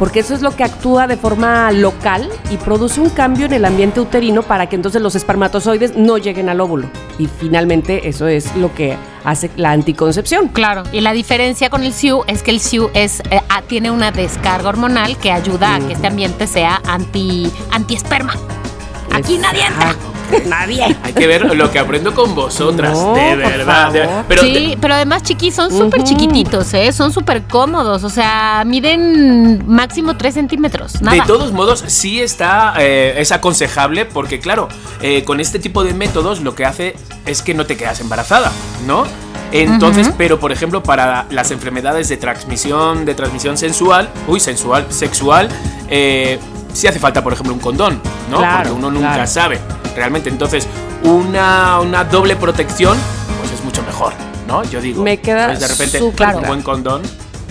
Porque eso es lo que actúa de forma local y produce un cambio en el ambiente uterino para que entonces los espermatozoides no lleguen al óvulo. Y finalmente eso es lo que hace la anticoncepción. Claro, y la diferencia con el SIU es que el SIU es, eh, ah, tiene una descarga hormonal que ayuda a que este ambiente sea anti, antiesperma. Aquí nadie entra. Nadie. Hay que ver lo que aprendo con vosotras, No, de verdad. de- favor. pero sí, pero además, chiquis, son súper chiquititos, ¿eh? Son súper cómodos. O sea, miden máximo 3 centímetros. Nada. De todos modos, sí está, eh, es aconsejable porque, claro, eh, con este tipo de métodos lo que hace es que no te quedas embarazada, ¿no? Entonces, pero por ejemplo, para las enfermedades de transmisión, de transmisión sensual, uy, sensual, sexual, eh, sí hace falta, por ejemplo, un condón, ¿no? Claro, Porque uno nunca claro. sabe, realmente. Entonces, una, una doble protección, pues es mucho mejor, ¿no? Yo digo. Me queda pues de repente, súper un claro. buen condón.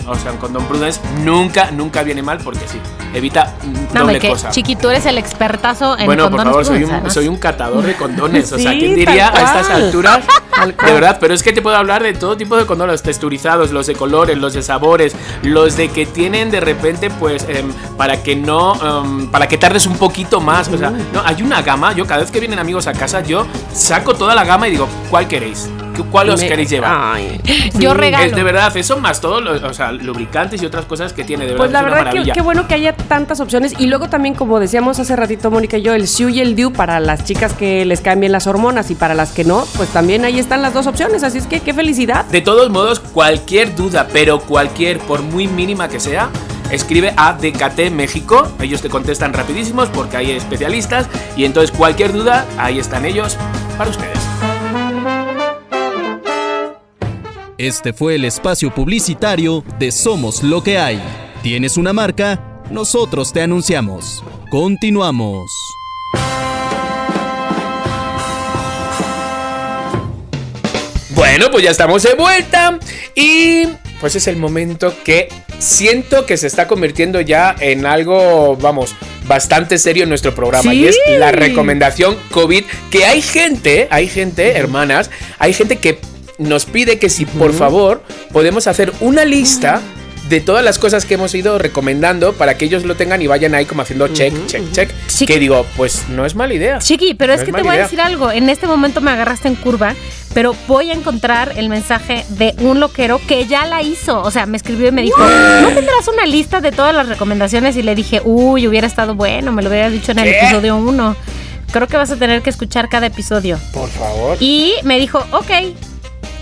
O sea, un condón prudence nunca, nunca viene mal porque sí, evita No, doble que cosa. Chiqui, tú eres el expertazo en Bueno, por condones favor, soy prudence, un, además. soy un catador de condones. o sea, ¿quién diría a estas alturas? De verdad, pero es que te puedo hablar de todo tipo de condones, los texturizados, los de colores, los de sabores, los de que tienen de repente, pues, em, para que no, em, para que tardes un poquito más. O sea, no, hay una gama. Yo cada vez que vienen amigos a casa, yo saco toda la gama y digo, ¿cuál queréis? ¿Cuál os Me- queréis llevar? Ay, Yo sí. regalo. Es de verdad, eso más todo, lo- o sea, lubricantes y otras cosas que tiene, de verdad, Pues la es verdad que maravilla. qué bueno que haya tantas opciones y luego también como decíamos hace ratito Mónica y yo el SIU y el DIU para las chicas que les caen bien las hormonas y para las que no pues también ahí están las dos opciones así es que qué felicidad De todos modos, cualquier duda, pero cualquier, por muy mínima que sea, escribe a DKT México. Ellos te contestan rapidísimos porque hay especialistas. Y entonces cualquier duda, ahí están ellos para ustedes. Este fue el espacio publicitario de Somos lo que hay. ¿Tienes una marca? Nosotros te anunciamos. Continuamos. Bueno, pues ya estamos de vuelta. Y pues es el momento que siento que se está convirtiendo ya en algo, vamos, bastante serio en nuestro programa. Y es la recomendación COVID. Que hay gente, hay gente, hermanas, hay gente que nos pide que si por favor podemos hacer una lista de todas las cosas que hemos ido recomendando para que ellos lo tengan y vayan ahí como haciendo check, check, check. Sí. Que digo, pues no es mala idea. Chiqui, pero No es es que te voy a idea. decir algo. En este momento me agarraste en curva pero voy a encontrar el mensaje de un loquero que ya la hizo. O sea, me escribió y me dijo, ¿no tendrás una lista de todas las recomendaciones? Y le dije, uy, hubiera estado bueno, me lo hubiera dicho en el ¿Qué? episodio 1. Creo que vas a tener que escuchar cada episodio. Por favor. Y me dijo, ok.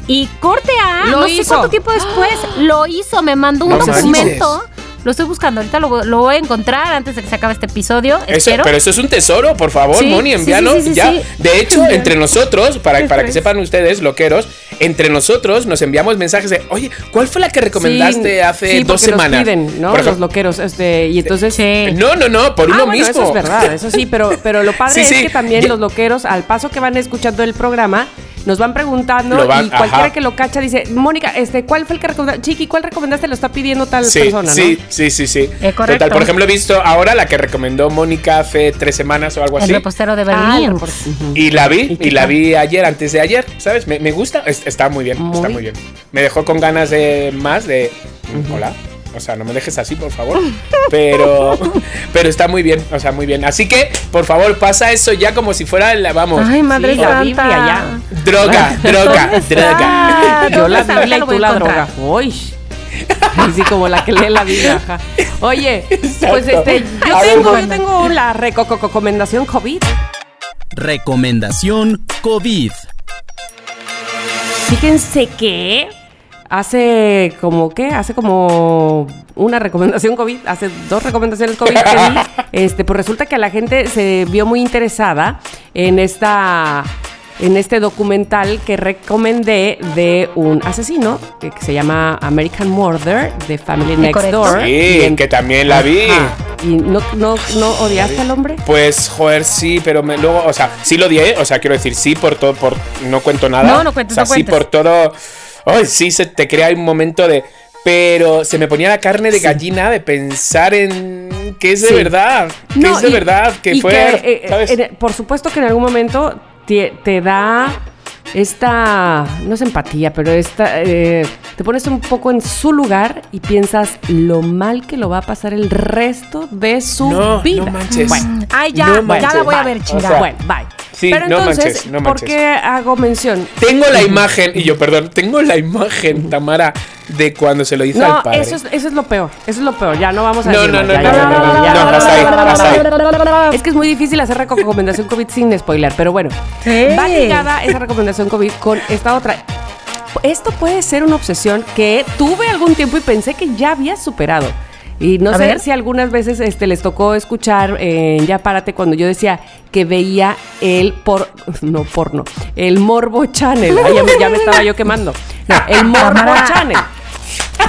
Y corte A, Lo no sé hizo. cuánto tiempo después, lo hizo, me mandó un No documento. Lo estoy buscando, ahorita lo, lo voy a encontrar antes de que se acabe este episodio. Eso, pero eso es un tesoro, por favor, Sí, Moni, envíalo sí, sí, sí, ya. sí. De hecho, entre nosotros, para, para que sepan ustedes, loqueros, entre nosotros nos enviamos mensajes de, oye, ¿cuál fue la que recomendaste Sí, hace sí, dos semanas? piden, ¿no? Por Los loqueros. Este, y entonces. Sí. no, no, no, por Ah, uno bueno, mismo. eso es verdad, eso sí, pero, pero lo padre Sí, es que también Ya- los loqueros, al paso que van escuchando el programa, nos van preguntando van- y cualquiera ajá. que lo cacha dice, Mónica, este, ¿cuál fue el que recomendaste? Chiqui, ¿cuál recomendaste? Lo está pidiendo tal Sí, persona, sí, ¿no? sí, sí, sí. Eh, correcto. Total, por ejemplo, he visto ahora la que recomendó Mónica hace tres semanas o algo el así. repostero de Ah, Berlín. el Ujú. Y la vi, y la vi ayer, antes de ayer, ¿sabes? Me, me gusta, es- está muy bien, está Muy. bien. Me dejó con ganas de más de... Hola. O sea, no me dejes así, por favor. Pero, pero está muy bien, o sea, muy bien. Así que, por favor, pasa eso ya como si fuera la, vamos, Ay, madre Sí, la santa. Biblia ya. droga, droga, ¿Dónde droga. Yo la. Biblia y tú la droga. Uy. Así como la que lee la Biblia. Oye, pues este, yo A ver, tengo, yo tengo la reco- recomendación COVID. Recomendación COVID. Fíjense que hace como, ¿qué? Hace como una recomendación COVID, hace dos recomendaciones COVID que di. Este, pues resulta que la gente se vio muy interesada en esta en este documental que recomendé de un asesino que, que se llama American Murder de Family Next correcto. Door. Sí, Y en- que también la vi. Ajá. ¿Y no, no, no odiaste al hombre? Pues, joder, sí, pero me- luego, o sea, sí lo odié, o sea, quiero decir, sí por todo, por no cuento nada. No, no cuentes, O sea, no sí por todo. Ay, sí, se te crea un momento de. Pero se me ponía la carne de gallina de pensar en que es de Sí. verdad, que No, es de y- verdad, que fue, eh, ¿sabes? en- por supuesto que en algún momento te, te da esta, no es empatía, pero esta, eh, te pones un poco en su lugar y piensas lo mal que lo va a pasar el resto de su No, vida. no manches. Bueno, Ay, ya, No ya la voy a ver, O chingada. sea, bueno, bye. Sí, pero no entonces, manches, no ¿por manches. qué hago mención? Tengo la imagen, y yo, perdón, tengo la imagen, Tamara, de cuando se lo hizo No, al padre. eso es, eso es lo peor. Eso es lo peor. Ya no vamos a No, decir no, no, ya, no, ya, no, ya, no, ya, no, ya, no, ya, hasta ahí, hasta ahí. Es que es muy difícil hacer recomendación COVID sin spoiler, pero bueno. Sí. Va ligada esa recomendación COVID con esta otra. Esto puede ser una obsesión que tuve algún tiempo y pensé que ya había superado. Y no A sé ver. si algunas veces este, les tocó escuchar en Ya Párate cuando yo decía que veía el por no porno, el Morbo Channel. Ay, ya, me, ya me estaba yo quemando. No, el Morbo. Channel.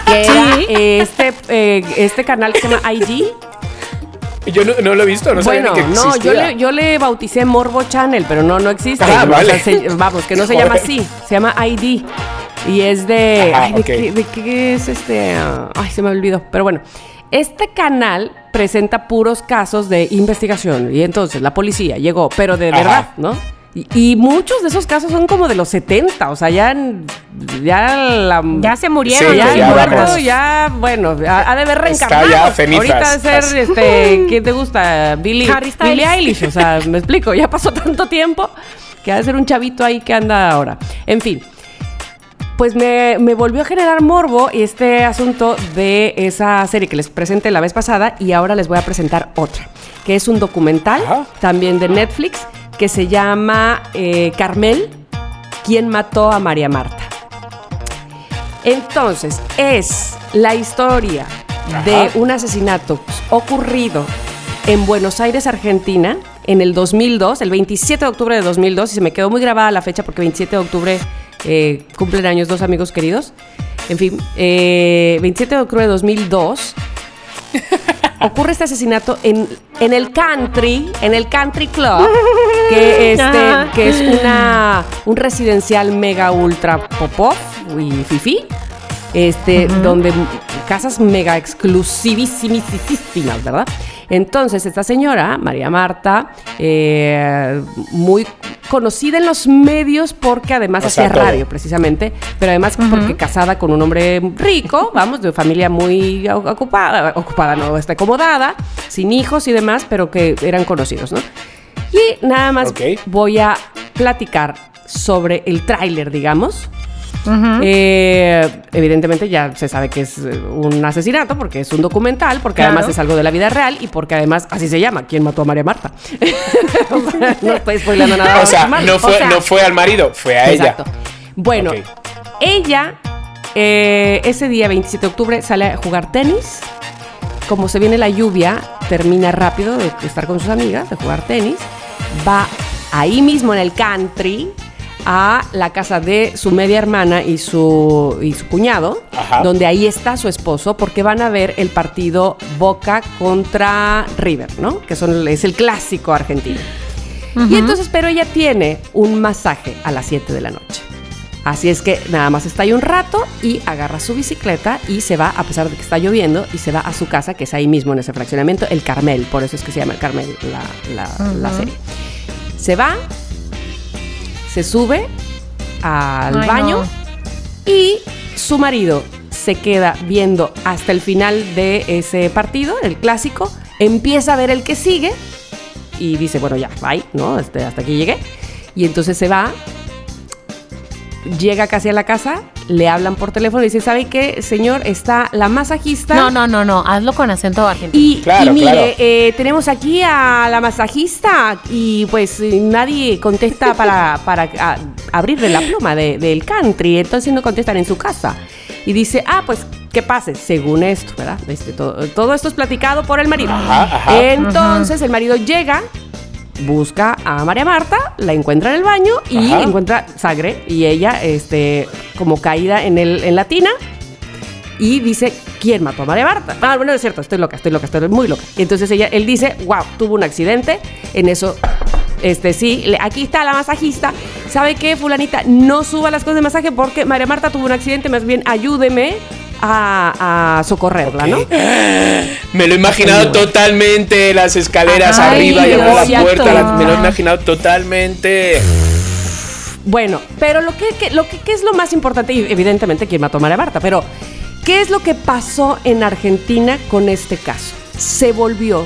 Que era Sí. eh, este, eh, este canal que se llama IG. Yo no, no lo he visto, no bueno, sabía ni que no, yo le, yo le bauticé Morbo Channel, pero no, no existe. Ah, O vale. sea, se- vamos, que no se llama así, se llama ID. Y es de. Ajá, ay, ¿de, qué, de qué es este? Ah, ay, se me olvidó. Pero bueno, este canal presenta puros casos de investigación. Y entonces la policía llegó, pero de Ajá. verdad, ¿no? Y, y muchos de esos casos son como de los 70, o sea, ya. Ya la. Ya se murieron. Sí, ya, ya muerto, ya, bueno, ha, ha de haber Está reencarnado. ya cenizas. Ahorita de ser, este, ¿quién te gusta? Billy, Harry. Billie Eilish, o sea, me explico, ya pasó tanto tiempo que ha de ser un chavito ahí que anda ahora. En fin, pues me, me volvió a generar morbo este asunto de esa serie que les presenté la vez pasada y ahora les voy a presentar otra, que es un documental Ajá. también de Netflix que se llama eh, Carmel, ¿Quién mató a María Marta? Entonces, es la historia de un asesinato ocurrido en Buenos Aires, Argentina, en el 2002, el 27 de octubre de 2002, y se me quedó muy grabada la fecha porque 27 de octubre eh, cumplen años dos amigos queridos. En fin, eh, 27 de octubre de 2002 ocurre este asesinato en, en el country, en el country club, que, este, Ajá. que es una, un residencial mega ultra popov y fifi. Este, donde casas mega exclusivísimas, ¿verdad? Entonces, esta señora, María Marta, eh, muy conocida en los medios porque además hacía radio, precisamente, pero además porque casada con un hombre rico, vamos, de familia muy ocupada, ocupada, no, está acomodada, sin hijos y demás, pero que eran conocidos, ¿no? Y nada más voy a platicar sobre el tráiler, digamos. Eh, evidentemente ya se sabe que es eh, un asesinato porque es un documental, porque Claro. además es algo de la vida real y porque además así se llama, ¿quién mató a María Marta? no estoy spoilando nada. O sea, más. no fue, O sea, no fue al marido, fue a ella. Exacto. Bueno, Ok. ella eh, ese día 27 de octubre sale a jugar tenis. Como se viene la lluvia, termina rápido de estar con sus amigas, de jugar tenis. Va ahí mismo en el country a la casa de su media hermana y su, y su cuñado, Ajá. donde ahí está su esposo, porque van a ver el partido Boca contra River, ¿no? Que son, es el clásico argentino. Y entonces, pero ella tiene un masaje a las 7 de la noche. Así es que nada más está ahí un rato y agarra su bicicleta y se va, a pesar de que está lloviendo, y se va a su casa, que es ahí mismo en ese fraccionamiento, el Carmel, por eso es que se llama el Carmel la, la- la serie. Se va, se sube al Ay, baño no. y su marido se queda viendo hasta el final de ese partido, el clásico, empieza a ver el que sigue y dice, bueno, ya, bye, ¿no? Este, hasta aquí llegué. Y entonces se va, llega casi a la casa, le hablan por teléfono y dice, ¿sabe qué, señor? Está la masajista. No, no, no, no. Hazlo con acento argentino. Y, Claro, y mire, claro. eh, tenemos aquí a la masajista y pues eh, nadie contesta para, para a- abrirle la pluma de- del country, entonces no contestan en su casa. Y dice, ah, pues que pase, según esto, ¿verdad? Este, todo, todo esto es platicado por el marido. Ajá, ajá. Entonces el marido llega, busca a María Marta, la encuentra en el baño y Ajá. encuentra sangre y ella, este, como caída en, el, en la tina y dice, ¿quién mató a María Marta? Ah, bueno, es cierto, estoy loca, estoy loca, estoy muy loca. Entonces ella, él dice, wow, tuvo un accidente, en eso, este sí, le- aquí está la masajista. ¿Sabe qué, fulanita? No suba las cosas de masaje porque María Marta tuvo un accidente, más bien ayúdeme a, a socorrerla, ¿no? Me lo he imaginado totalmente, las escaleras Ay, arriba, y abre la puerta, la- me lo he imaginado totalmente. Bueno, pero lo que, que- lo que, ¿qué es lo más importante, y evidentemente quién mató a María Marta, pero ¿qué es lo que pasó en Argentina con este caso? Se volvió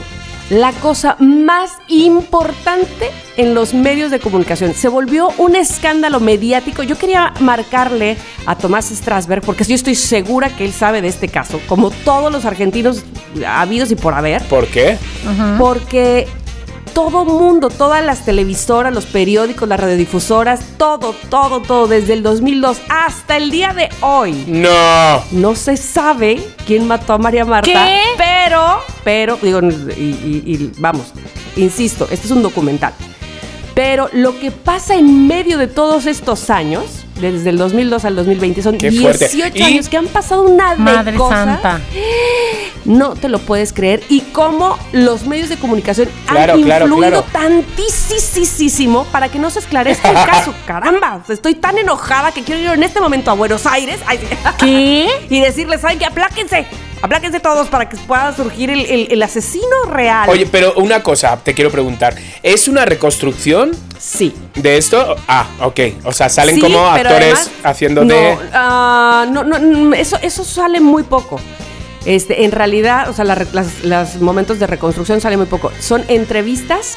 la cosa más importante en los medios de comunicación. Se volvió un escándalo mediático. Yo quería marcarle a Tomás Strasberg, porque yo estoy segura que él sabe de este caso, como todos los argentinos habidos y por haber ¿Por qué? porque todo mundo, todas las televisoras, los periódicos, las radiodifusoras, todo, todo, todo, desde el 2002 hasta el día de hoy. No. No se sabe quién mató a María Marta. ¿Qué? Pero, pero, digo, y, y- y vamos, insisto, este es un documental. Pero lo que pasa en medio de todos estos años, desde el 2002 al 2020, son Qué fuerte. 18 Y- años que han pasado una de Madre cosas Santa. no te lo puedes creer. Y cómo los medios de comunicación Claro, han influido claro. tantísimo para que no se esclarezca el caso. Caramba, estoy tan enojada que quiero ir en este momento a Buenos Aires ¿Qué? y decirles, ¿saben qué? Apláquense. Apláquense todos para que pueda surgir el, el- el asesino real. Oye, pero una cosa, te quiero preguntar. ¿Es una reconstrucción Sí. de esto? Ah, ok. O sea, salen Sí, como actores además- haciendo no, de. ah, no, no, no, eso, eso sale muy poco. Este, en realidad, o sea, re- las- los momentos de reconstrucción salen muy poco. Son entrevistas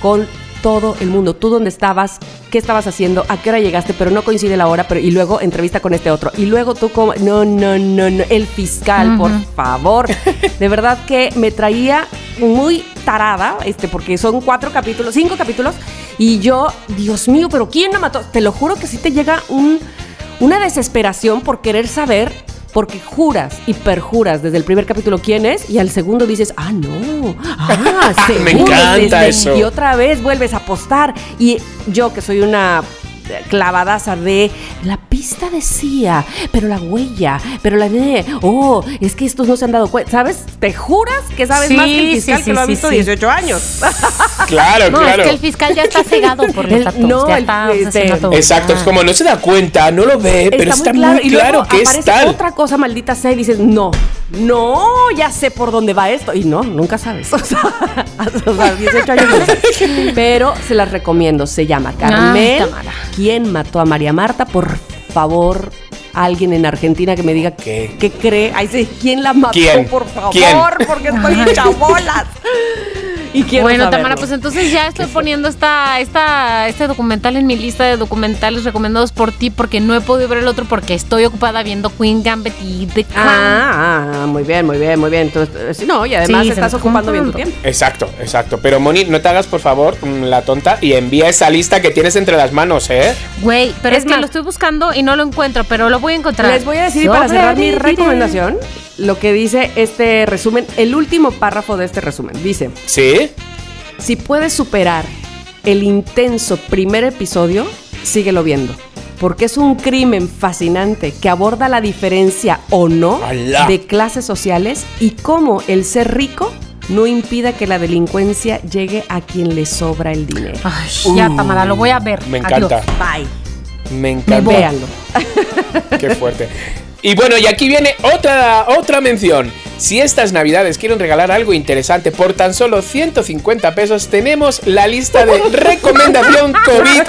con todo el mundo. Tú dónde estabas, qué estabas haciendo, a qué hora llegaste, pero no coincide la hora, pero y luego entrevista con este otro. Y luego tú como, no, no, no, no, el fiscal, por favor. De verdad que me traía muy tarada, este, porque son cuatro capítulos, cinco capítulos, y yo, Dios mío, pero ¿quién me mató? Te lo juro que sí te llega un, una desesperación por querer saber porque juras y perjuras desde el primer capítulo quién es y al segundo dices, ah, no, ah, Me encanta este". eso. Y otra vez vuelves a apostar. Y yo que soy una clavadaza de la pista decía, pero la huella, pero la de, oh, es que estos no se han dado cuenta, ¿sabes? Te juras que sabes Sí, más que el fiscal sí, que lo sí, ha sí, visto sí. 18 años. Claro, No, claro. es que el fiscal ya está cegado por los datos. no, ya el- está este-. Exacto, es Ah. como no se da cuenta, no lo ve, pero está, muy Y claro, luego que es tal. otra cosa maldita sea y dices, no, no, ya sé por dónde va esto. Y no, nunca sabes. O sea, o sea, 18 años no sabes. Pero se las recomiendo. Se llama Carmel. Tamara. ¿Quién mató a María Marta? Por favor, alguien en Argentina que me diga ¿Qué? qué cree. Ay, sí, ¿quién la mató? ¿Quién? Por favor, ¿Quién? porque estoy hecha bolas. Y quiero bueno, saberlo. Tamara, pues entonces ya estoy poniendo esta, esta, este documental en mi lista de documentales recomendados por ti porque no he podido ver el otro porque estoy ocupada viendo Queen Gambit y The Crown. Ah, ah, muy bien, muy bien, muy bien. Entonces, eh, no, y además Sí, estás ocupando bien tu tiempo. Exacto, exacto. Pero Moni, no te hagas por favor mm, la tonta y envía esa lista que tienes entre las manos, ¿eh? Güey, pero Es es, que lo estoy buscando y no lo encuentro, pero lo voy a encontrar. Les voy a decir para cerrar mi recomendación lo que dice este resumen, el último párrafo de este resumen. Dice, ¿Sí? Si puedes superar el intenso primer episodio, síguelo viendo. Porque es un crimen fascinante que aborda la diferencia o no de clases sociales y cómo el ser rico no impida que la delincuencia llegue a quien le sobra el dinero. Ay, ya, Tamara, lo voy a ver. Me Adiós. encanta. Bye. Me encanta. Véanlo. Qué fuerte. Y bueno, y aquí viene otra, otra mención. Si estas navidades quieren regalar algo interesante por tan solo 150 pesos, tenemos la lista de recomendación COVID.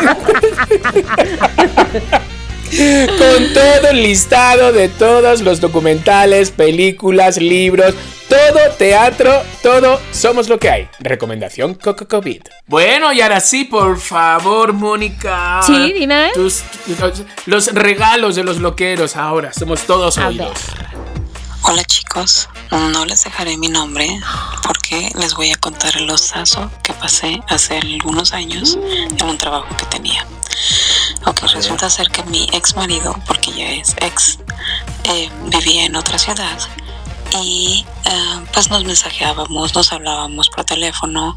Con todo el listado de todos los documentales, películas, libros, todo teatro, todo somos lo que hay. Recomendación Coco COVID. Bueno, y ahora sí, por favor, Mónica. Sí, dime. Tus- los, los regalos de los loqueros ahora, somos todos A oídos. Hola chicos, no les dejaré mi nombre porque les voy a contar el osazo que pasé hace algunos años en un trabajo que tenía. Ok, resulta ser que mi ex marido, porque ya es ex, eh, vivía en otra ciudad y eh, pues nos mensajeábamos, nos hablábamos por teléfono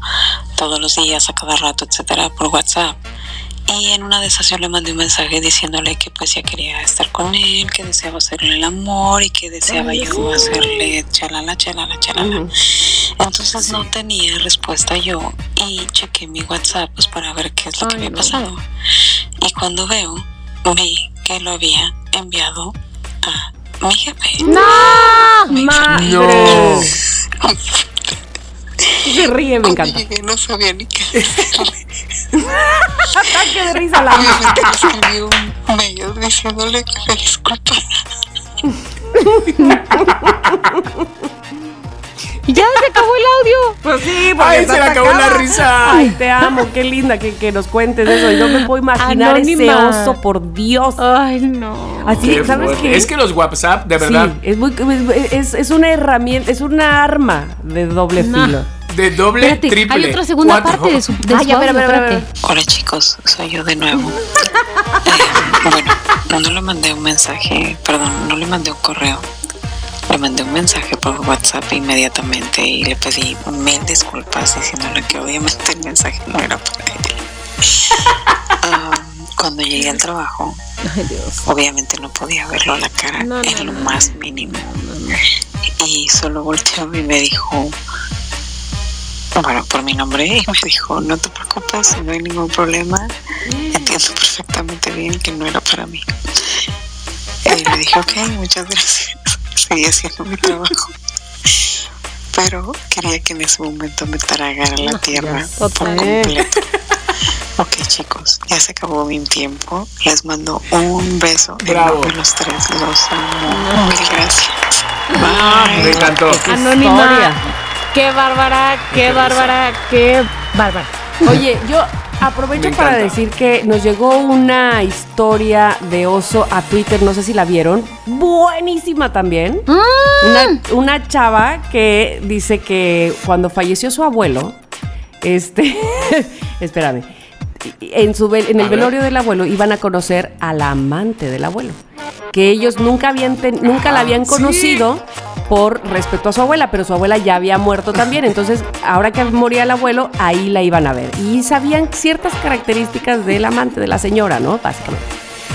todos los días, a cada rato, etcétera, por WhatsApp. Y en una de esas yo le mandé un mensaje diciéndole que pues ya quería estar con él, que deseaba hacerle el amor y que deseaba yo hacerle chalala, chalala, chalala. Entonces no tenía respuesta yo y chequé mi WhatsApp pues para ver qué es lo que había pasado. Y cuando veo, vi que lo había enviado a jefe. ¡No! Madre. No. Se ríe, me encanta. llegué no sabía ni qué decirle. Ataque de risa la Obviamente le escribí un mail diciéndole que me disculpara. Y ya se acabó el audio. Pues sí, porque Ay, se le acabó la risa. Ay, te amo, qué linda que, que nos cuentes eso. Yo me puedo imaginar ese Anónima. oso, por Dios. Ay, no. Así, Qué ¿sabes qué? Es que los WhatsApp, de verdad, Sí, es, muy, es, es una herramienta, es una arma de doble No. filo. de doble, Espérate, triple. hay otra segunda cuatro. parte de su, de Ay, su a ver, a audio, ver, a ver, espérate. Hola chicos, soy yo de nuevo. Eh, bueno, no le mandé un mensaje, perdón, no le mandé un correo. Le mandé un mensaje por WhatsApp inmediatamente y le pedí mil disculpas diciéndole que obviamente el mensaje no era para él. Ah, cuando llegué al trabajo, Ay, Dios. obviamente no podía verlo a la cara No, no, en lo más mínimo. Y solo volteó y me dijo, bueno, por mi nombre, y me dijo, no te preocupes, no hay ningún problema, entiendo perfectamente bien que no era para mí. Y le dije, ok, muchas gracias, seguí haciendo mi trabajo. Pero quería que en ese momento me tragara la tierra por total. completo. Ok chicos, ya se acabó mi tiempo. Les mando un beso Bravo. a los tres. Los amo. Mil gracias. Me Bye. encantó. Anónima. Qué bárbara, qué Qué bárbara, qué bárbara. Oye, yo aprovecho Me para encanta. decir que nos llegó una historia de oso a Twitter, no sé si la vieron, buenísima también. Una, una chava que dice que cuando falleció su abuelo, este, espérame, en, su, en el velorio del abuelo iban a conocer a la amante del abuelo, que ellos nunca, habían nunca la habían sí. conocido por respeto a su abuela, pero su abuela ya había muerto también, entonces ahora que moría el abuelo, ahí la iban a ver. Y sabían ciertas características del amante, de la señora, ¿no? Básicamente.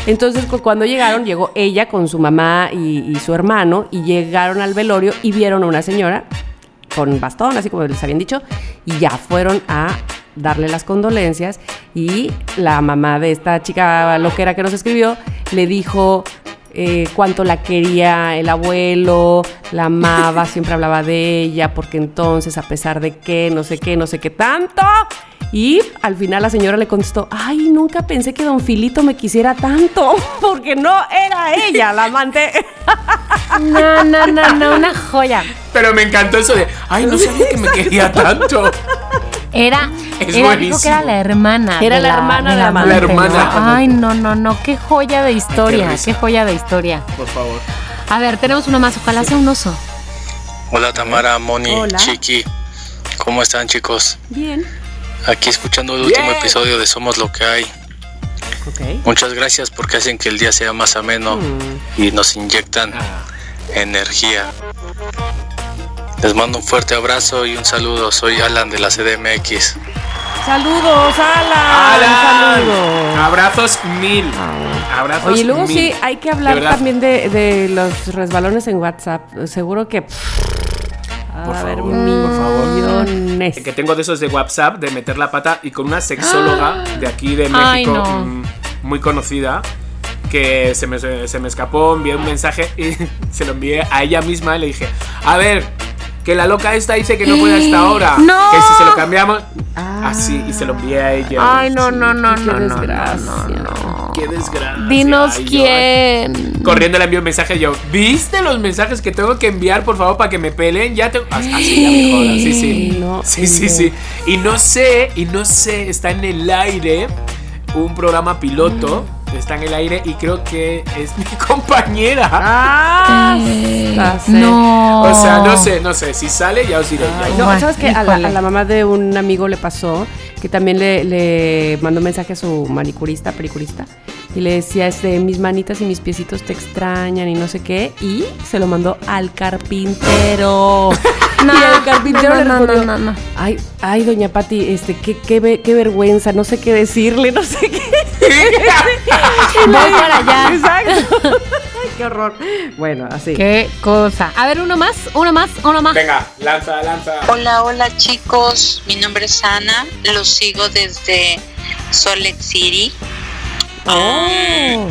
Entonces cu- cuando llegaron, llegó ella con su mamá y, y su hermano y llegaron al velorio y vieron a una señora con bastón, así como les habían dicho, y ya fueron a darle las condolencias y la mamá de esta chica loquera que nos escribió le dijo eh, cuánto la quería el abuelo, la amaba, siempre hablaba de ella, porque entonces a pesar de que, no sé qué, no sé qué tanto, y al final la señora le contestó, ay, nunca pensé que don Filito me quisiera tanto, porque no era ella la amante. No, no, no, no, una joya. Pero me encantó eso de, ay, no sabía que me quería tanto. Era, Es era dijo que era la hermana. Era la hermana de la amante, La hermana. ¿no? Ay, no, no, no. Qué joya de historia. qué joya de historia. Por favor. A ver, tenemos uno más. Ojalá sea un oso. Hola Tamara, Moni, Hola. Chiqui. ¿Cómo están chicos? Bien. Aquí escuchando el último Bien. episodio de Somos lo que hay. Ok. Muchas gracias porque hacen que el día sea más ameno Mm. y nos inyectan Ah, energía. Les mando un fuerte abrazo y un saludo. Soy Alan de la CDMX. Saludos, Alan. ¡Alan! Saludos. Abrazos mil. Abrazos Oye, luego mil. sí hay que hablar De también de, de los resbalones en WhatsApp. Seguro que. Por a ver, favor, por favor. millones. Que tengo de esos de WhatsApp de meter la pata y con una sexóloga de aquí de México Ay, no. mm, muy conocida que se me, se me escapó, envié un mensaje y se lo envié a ella misma y le dije, a ver, que la loca esta dice que no puede hasta ahora. ¡No! Que si se lo cambiamos... Ah. Así, y se lo envié a ella. Ay, no, no, no, no, no, no, desgracia. no, no. Qué desgracia. Dinos Ay, yo- quién. Corriendo le envío un mensaje yo, ¿viste los mensajes que tengo que enviar, por favor, para que me peleen? Ya te... Así, ya me sí, sí. No, Sí, sí, sí. Y no sé, y no sé, está en el aire un programa piloto, está en el aire y creo que es mi compañera. Ah, Eh, sí. no. O sea, no sé, no sé, si sale ya os diré. ya Ay, os- no, ¿sabes qué? A la, híjole. a la mamá de un amigo le pasó que también le, le mandó un mensaje a su manicurista, pericurista, y le decía, este, mis manitas y mis piecitos te extrañan y no sé qué, y se lo mandó al carpintero. No, y el carpintero no, le respondió, no, no, no. Ay, ay, doña Pati, este, qué, qué, ve- qué vergüenza, no sé qué decirle, no sé qué. Voy para allá. Exacto. Qué horror. Bueno, así. Qué cosa. A ver, uno más, uno más, uno más. Venga, lanza, lanza. Hola, hola chicos, mi nombre es Ana, los sigo desde Salt Lake City. Oh.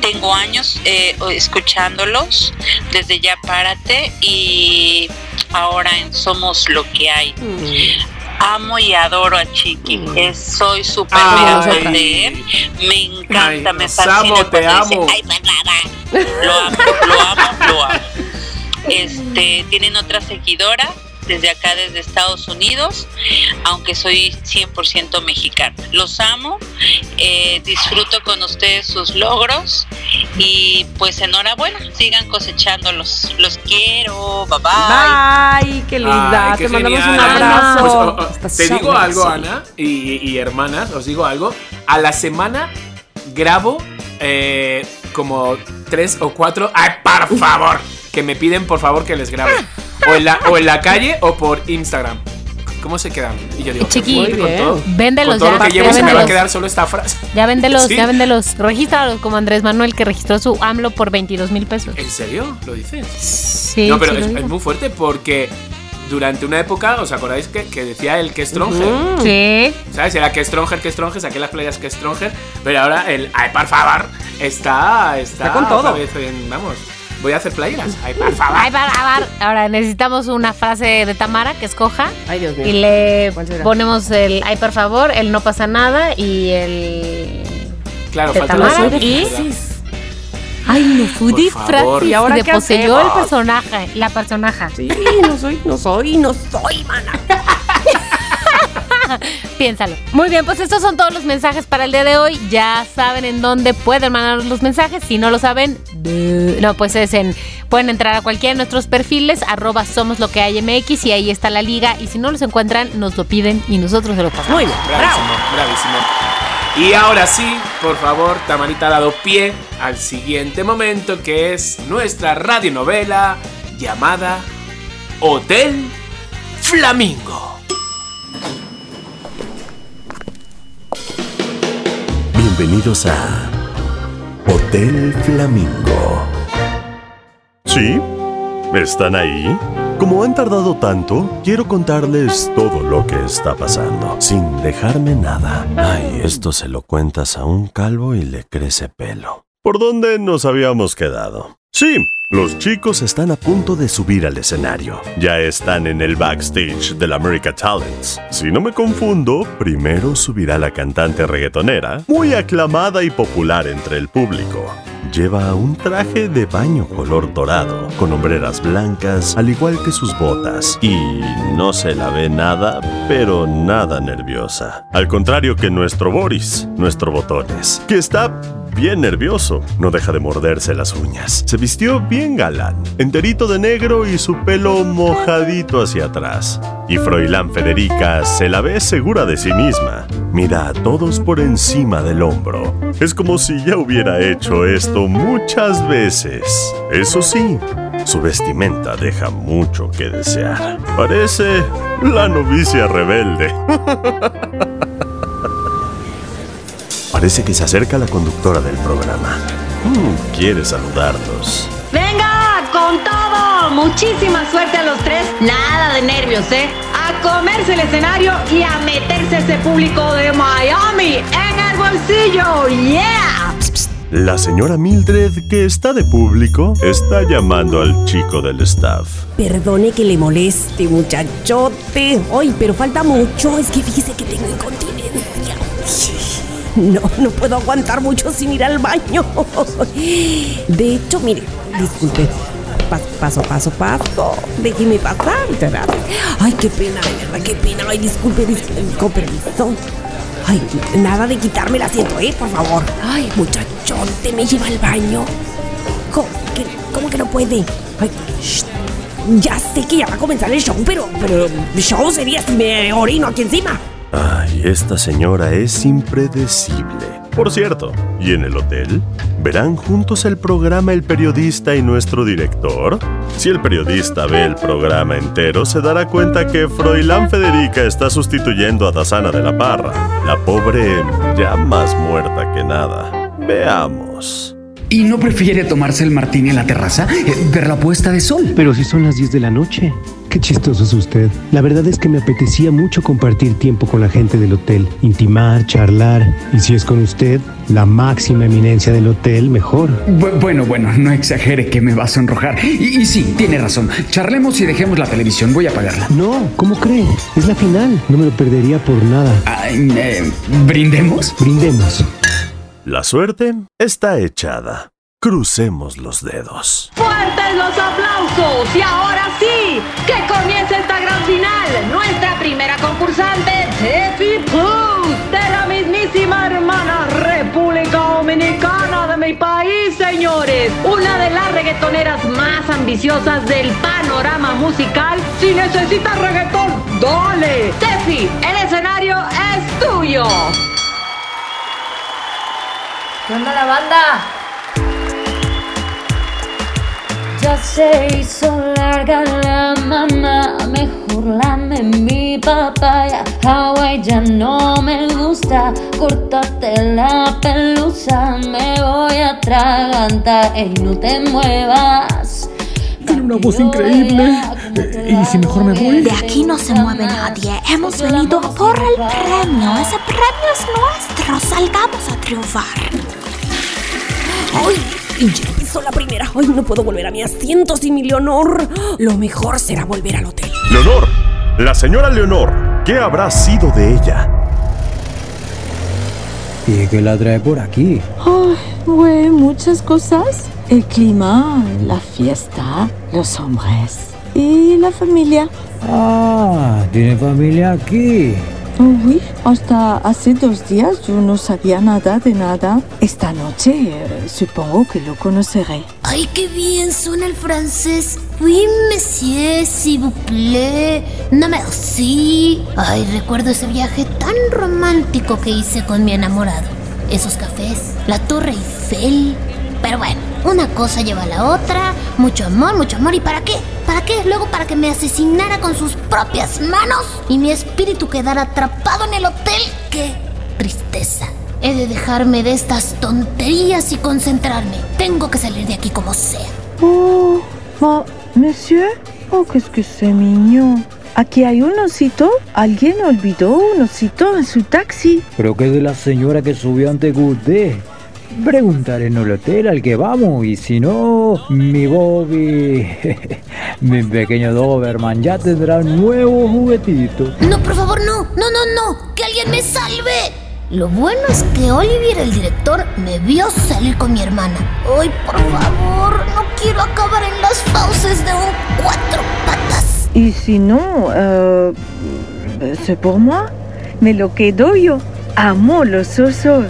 Tengo años eh, escuchándolos desde Ya Párate y ahora en Somos lo que hay. Mm. Amo y adoro a Chiqui. Es- soy súper mega fan de él. Me encanta, Ay, me fascina amo, te dice, amo. "Ay, papá". Lo amo, lo amo, lo amo. Este, tienen otra seguidora desde acá, desde Estados Unidos, aunque soy 100% mexicana. Los amo, eh, disfruto con ustedes sus logros y pues enhorabuena, sigan cosechándolos. Los quiero, bye bye. Ay, qué linda. Ay, qué Te mandamos un abrazo. Pues, oh, oh, te digo algo. Ana y, y hermanas, os digo algo. A la semana grabo eh, como tres o cuatro. ¡Ay, por favor! Que me piden por favor que les grabe. O en la, o en la calle o por Instagram. ¿Cómo se quedan? Y yo digo, Chiqui, con todo, bien. Véndelos con todo ya. lo que llevo ya se me va a quedar solo esta frase. Ya véndelos, Sí. ya véndelos. Regístralos como Andrés Manuel que registró su AMLO por 22 mil pesos. ¿En serio? ¿Lo dices? Sí, no, pero sí, es, lo digo. es muy fuerte porque durante una época, ¿os acordáis que, que decía el que Stronger? Mm. Sí. ¿Sabes? Era que Stronger, que Stronger, saqué las playas que Stronger, pero ahora el ay, por favor, está, está, Está con todo. vez en- vamos, voy a hacer playeras, ay, por favor. Ay, para, para. Ahora necesitamos una frase de Tamara que escoja. Ay, Dios mío. Y le ponemos el ay, por favor, el no pasa nada y el. claro, de falta Tamara la y-. Ay, no Por favor. ¿Y ahora de qué poseyó el personaje, la personaje. Sí, no soy, no soy, no soy, mana. Piénsalo. Muy bien, pues estos son todos los mensajes para el día de hoy. Ya saben en dónde pueden mandar los mensajes. Si no lo saben, de- no, pues es en. Pueden entrar a cualquiera de nuestros perfiles, arroba somos lo que hay MX y ahí está la liga. Y si no los encuentran, nos lo piden y nosotros se lo pasamos. Muy bien, bravo. Bravísimo, bravísimo. Y ahora sí, por favor, Tamarita ha dado pie al siguiente momento que es nuestra radionovela llamada Hotel Flamingo. Bienvenidos a Hotel Flamingo. ¿Sí? ¿Están ahí? Como han tardado tanto, quiero contarles todo lo que está pasando, sin dejarme nada. Ay, esto se lo cuentas a un calvo y le crece pelo. ¿Por dónde nos habíamos quedado? Sí, los chicos están a punto de subir al escenario. Ya están en el backstage del America Talents. Si no me confundo, primero subirá la cantante reggaetonera, muy aclamada y popular entre el público. Lleva un traje de baño color dorado, con hombreras blancas, al igual que sus botas. Y no se la ve nada, pero nada nerviosa. Al contrario que nuestro Boris, nuestro Botones, que está bien nervioso. No deja de morderse las uñas. Se vistió bien galán, enterito de negro y su pelo mojadito hacia atrás. Y Froilán Federica se la ve segura de sí misma. Mira a todos por encima del hombro. Es como si ya hubiera hecho esto muchas veces. Eso sí, su vestimenta deja mucho que desear. Parece la novicia rebelde. Parece que se acerca la conductora del programa. Mm, quiere saludarlos. ¡Venga! ¡Con todo! Muchísima suerte a los tres. Nada de nervios, ¿eh? A comerse el escenario y a meterse ese público de Miami en el bolsillo. ¡Yeah! La señora Mildred, que está de público, está llamando al chico del staff. Perdone que le moleste, muchachote. Ay, pero falta mucho. Es que fíjese que tengo incontinencia. No, no puedo aguantar mucho sin ir al baño. De hecho, mire, disculpe. Pa- Paso, paso, paso. Déjeme pasar. ¿verdad? Ay, qué pena, verdad, qué pena. Ay, disculpe, disculpe, con permiso. Ay, nada de quitarme el asiento, ¿eh? Por favor. Ay, muchachote, me lleva al baño. ¿Cómo que, cómo que no puede? Ay, shh. Ya sé que ya va a comenzar el show, pero, pero el show sería si me orino aquí encima. Ay, esta señora es impredecible. Por cierto, ¿y en el hotel? ¿Verán juntos el programa el periodista y nuestro director? Si el periodista ve el programa entero, se dará cuenta que Froilán Federica está sustituyendo a Dazana de la Parra, la pobre ya más muerta que nada. Veamos. ¿Y no prefiere tomarse el martini en la terraza? Eh, ver la puesta de sol. Pero si son las 10 de la noche. Qué chistoso es usted. La verdad es que me apetecía mucho compartir tiempo con la gente del hotel, intimar, charlar. Y si es con usted, la máxima eminencia del hotel, mejor. Bu- bueno, bueno, no exagere que me va a sonrojar. Y, y sí, tiene razón. Charlemos y dejemos la televisión. Voy a apagarla. No, ¿cómo cree? Es la final. No me lo perdería por nada. Ay, eh, ¿Brindemos? Brindemos. La suerte está echada. Crucemos los dedos. ¡Fuertes los aplausos! Y ahora sí, que comience esta gran final. Nuestra primera concursante, Tefi Pooh, de la mismísima hermana República Dominicana de mi país, señores. Una de las reggaetoneras más ambiciosas del panorama musical. Si necesitas reggaetón, dale. Tefi, el escenario es tuyo. ¿Qué onda la banda? Ya se hizo larga la mamá, mejor lame mi papaya. Hawaii ya no me gusta, córtate la pelusa, me voy a atragantar, ey, no te muevas. Tiene una voz increíble. Eh, ¿Y si mejor me voy? De aquí no se mueve nadie. Hemos venido por el premio. Ese premio es nuestro. Salgamos a triunfar. ¡Ay! Y ya empezó la primera. ¡Ay, no puedo volver a mi asiento sin mi Leonor! Lo mejor será volver al hotel. Leonor, la señora Leonor, ¿qué habrá sido de ella? ¿Y qué la trae por aquí? Ay, güey, muchas cosas. El clima, la fiesta, los hombres y la familia. Ah, tiene familia aquí. Oh, oui, hasta hace dos días yo no sabía nada de nada. Esta noche eh, supongo que lo conoceré. Ay, qué bien suena el francés. Oui, monsieur, s'il vous plaît. No merci. Ay, recuerdo ese viaje tan romántico que hice con mi enamorado. Esos cafés, la Torre Eiffel. Pero bueno, una cosa lleva a la otra. Mucho amor, mucho amor. ¿Y para qué? ¿Para qué? Luego para que me asesinara con sus propias manos y mi espíritu quedara atrapado en el hotel. ¡Qué tristeza! He de dejarme de estas tonterías y concentrarme. Tengo que salir de aquí como sea. Oh, oh, monsieur. Oh, qu'est-ce que c'est mignon. Aquí hay un osito. Alguien olvidó un osito en su taxi. Pero que es de la señora que subió ante usted. Preguntaré en el hotel al que vamos y si no, mi Bobby, mi pequeño Doberman ya tendrá un nuevo juguetito. No, por favor, no. No, no, no. Que alguien me salve. Lo bueno es que Olivier, el director, me vio salir con mi hermana. Ay, por favor, no quiero acabar en las fauces de un cuatro patas. Y si no, euh, c'est pour moi. Me lo quedo yo. Amo los osos.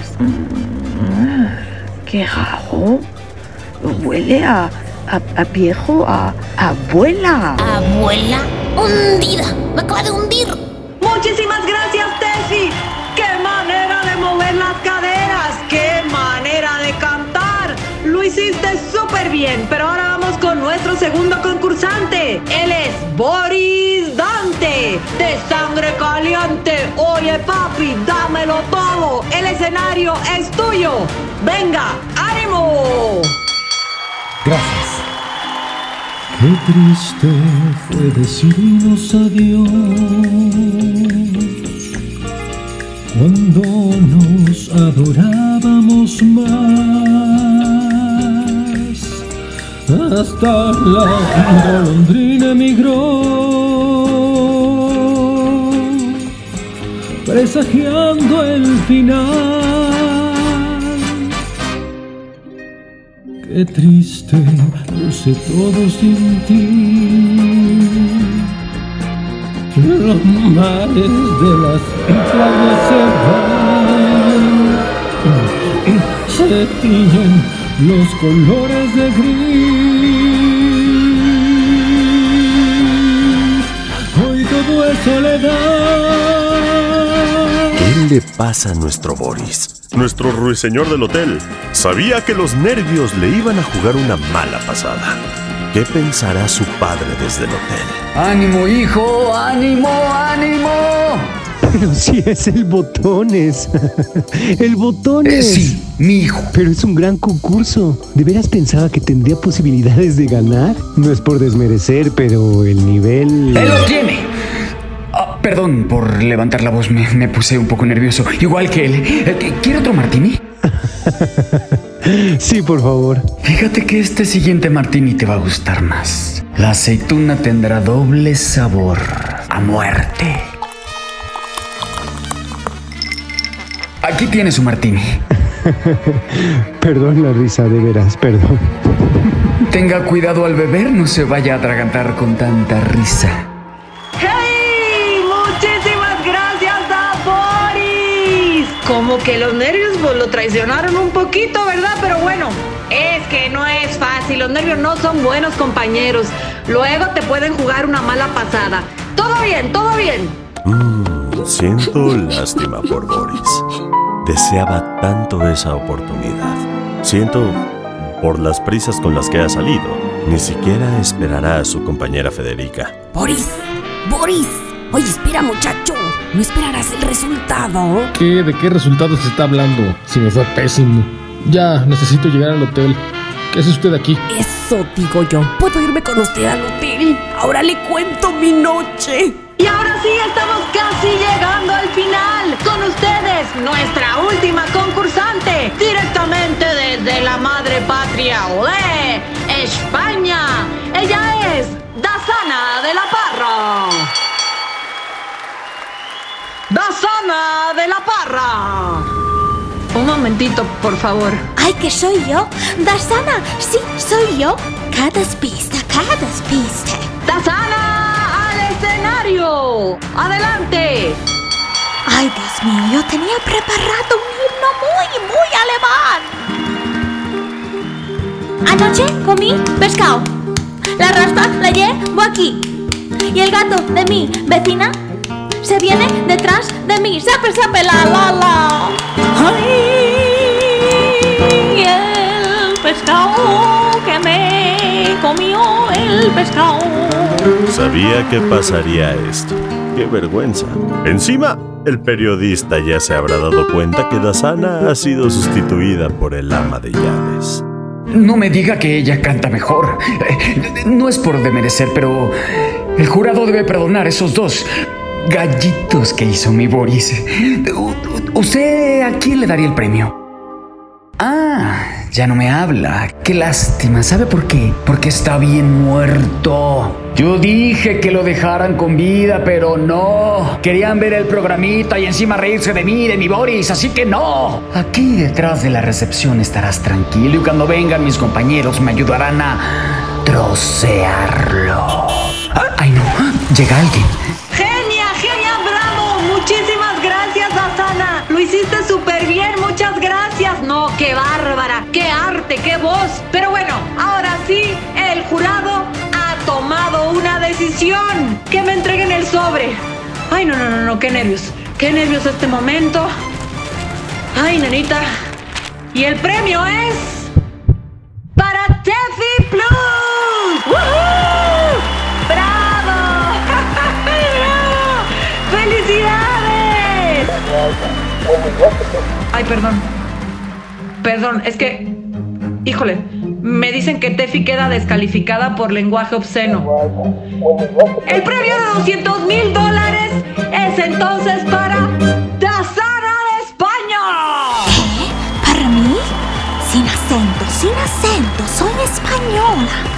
Qué raro. Huele a, a, a viejo, a, a abuela. Abuela, hundida. Me acaba de hundir. Muchísimas gracias, Tefi. ¡Qué manera de mover las caderas! ¡Qué manera de cantar! Lo hiciste súper bien, pero ahora vamos con nuestro segundo concursante. Él es Boris Dante, de Sangre Caliente. Oye, papi, dámelo todo. El escenario es tuyo. Venga, ánimo. Gracias. Qué triste fue decirnos adiós cuando nos adorábamos más. Hasta la golondrina emigró, presagiando el final. Qué triste luce todo sin ti. Los mares de las playas se van, se tiñen los colores de gris. Hoy todo es soledad. ¿Qué le pasa a nuestro Boris? Nuestro ruiseñor del hotel sabía que los nervios le iban a jugar una mala pasada. ¿Qué pensará su padre desde el hotel? ¡Ánimo, hijo! ¡Ánimo, ánimo! Pero si es el botones. el botones. Eh, sí, mi hijo. Pero es un gran concurso. ¿De veras pensaba que tendría posibilidades de ganar? No es por desmerecer, pero el nivel. ¡Él lo tiene! Perdón por levantar la voz, me, me puse un poco nervioso. Igual que él. Eh, ¿Quiere otro martini? sí, por favor. Fíjate que este siguiente martini te va a gustar más. La aceituna tendrá doble sabor a muerte. Aquí tiene su martini. perdón la risa, de veras, perdón. Tenga cuidado al beber, no se vaya a atragantar con tanta risa. Como que los nervios pues, lo traicionaron un poquito, ¿verdad? Pero bueno, es que no es fácil. Los nervios no son buenos compañeros. Luego te pueden jugar una mala pasada. Todo bien, todo bien. Mm, siento lástima por Boris. Deseaba tanto esa oportunidad. Siento por las prisas con las que ha salido. Ni siquiera esperará a su compañera Federica. Boris, Boris. Oye, espera muchacho. ¿No esperarás el resultado? ¿Qué? ¿De qué resultado se está hablando? Si me fue pésimo. Ya, necesito llegar al hotel. ¿Qué hace usted aquí? Eso digo yo. ¿Puedo irme con usted al hotel? Ahora le cuento mi noche. Y ahora sí, estamos casi llegando al final. Con ustedes, nuestra última concursante, directamente desde la madre patria, ¡Olé! España. Dasana de la Parra. Un momentito, por favor. Ay, que soy yo. Dasana, sí, soy yo. Cada pista, cada pista. Dasana al escenario. Adelante. Ay, Dios mío, yo tenía preparado un himno muy, muy alemán. Anoche comí pescado. La raspa la llevo aquí. Y el gato de mi vecina se viene detrás de mí. ¡Sape, sape, la, la, la! ¡Ay! El pescado que me comió el pescado. Sabía que pasaría esto. ¡Qué vergüenza! Encima, el periodista ya se habrá dado cuenta que Dasana ha sido sustituida por el ama de llaves. No me diga que ella canta mejor. Eh, No es por demerecer, pero el jurado debe perdonar esos dos gallitos que hizo mi Boris. ¿Usted a quién le daría el premio? Ah, Ya no me habla. Qué lástima. ¿Sabe por qué? Porque está bien muerto. Yo dije que lo dejaran con vida, pero no. Querían ver el programita y encima reírse de mí, de mi Boris, así que no. Aquí detrás de la recepción estarás tranquilo y cuando vengan mis compañeros me ayudarán a trocearlo. Ah, Ay, no. Llega alguien. Hiciste súper bien, muchas gracias. No, qué bárbara, qué arte, qué voz. Pero bueno, ahora sí, el jurado ha tomado una decisión. Que me entreguen el sobre. Ay, no, no, no, no, qué nervios. Qué nervios este momento. Ay, nanita. Y el premio es... Ay, perdón. Perdón, es que. Híjole, me dicen que Tefi queda descalificada por lenguaje obsceno. El premio de 200 mil dólares es entonces para Dazara de España. ¿Para mí? Sin acento, sin acento, soy española.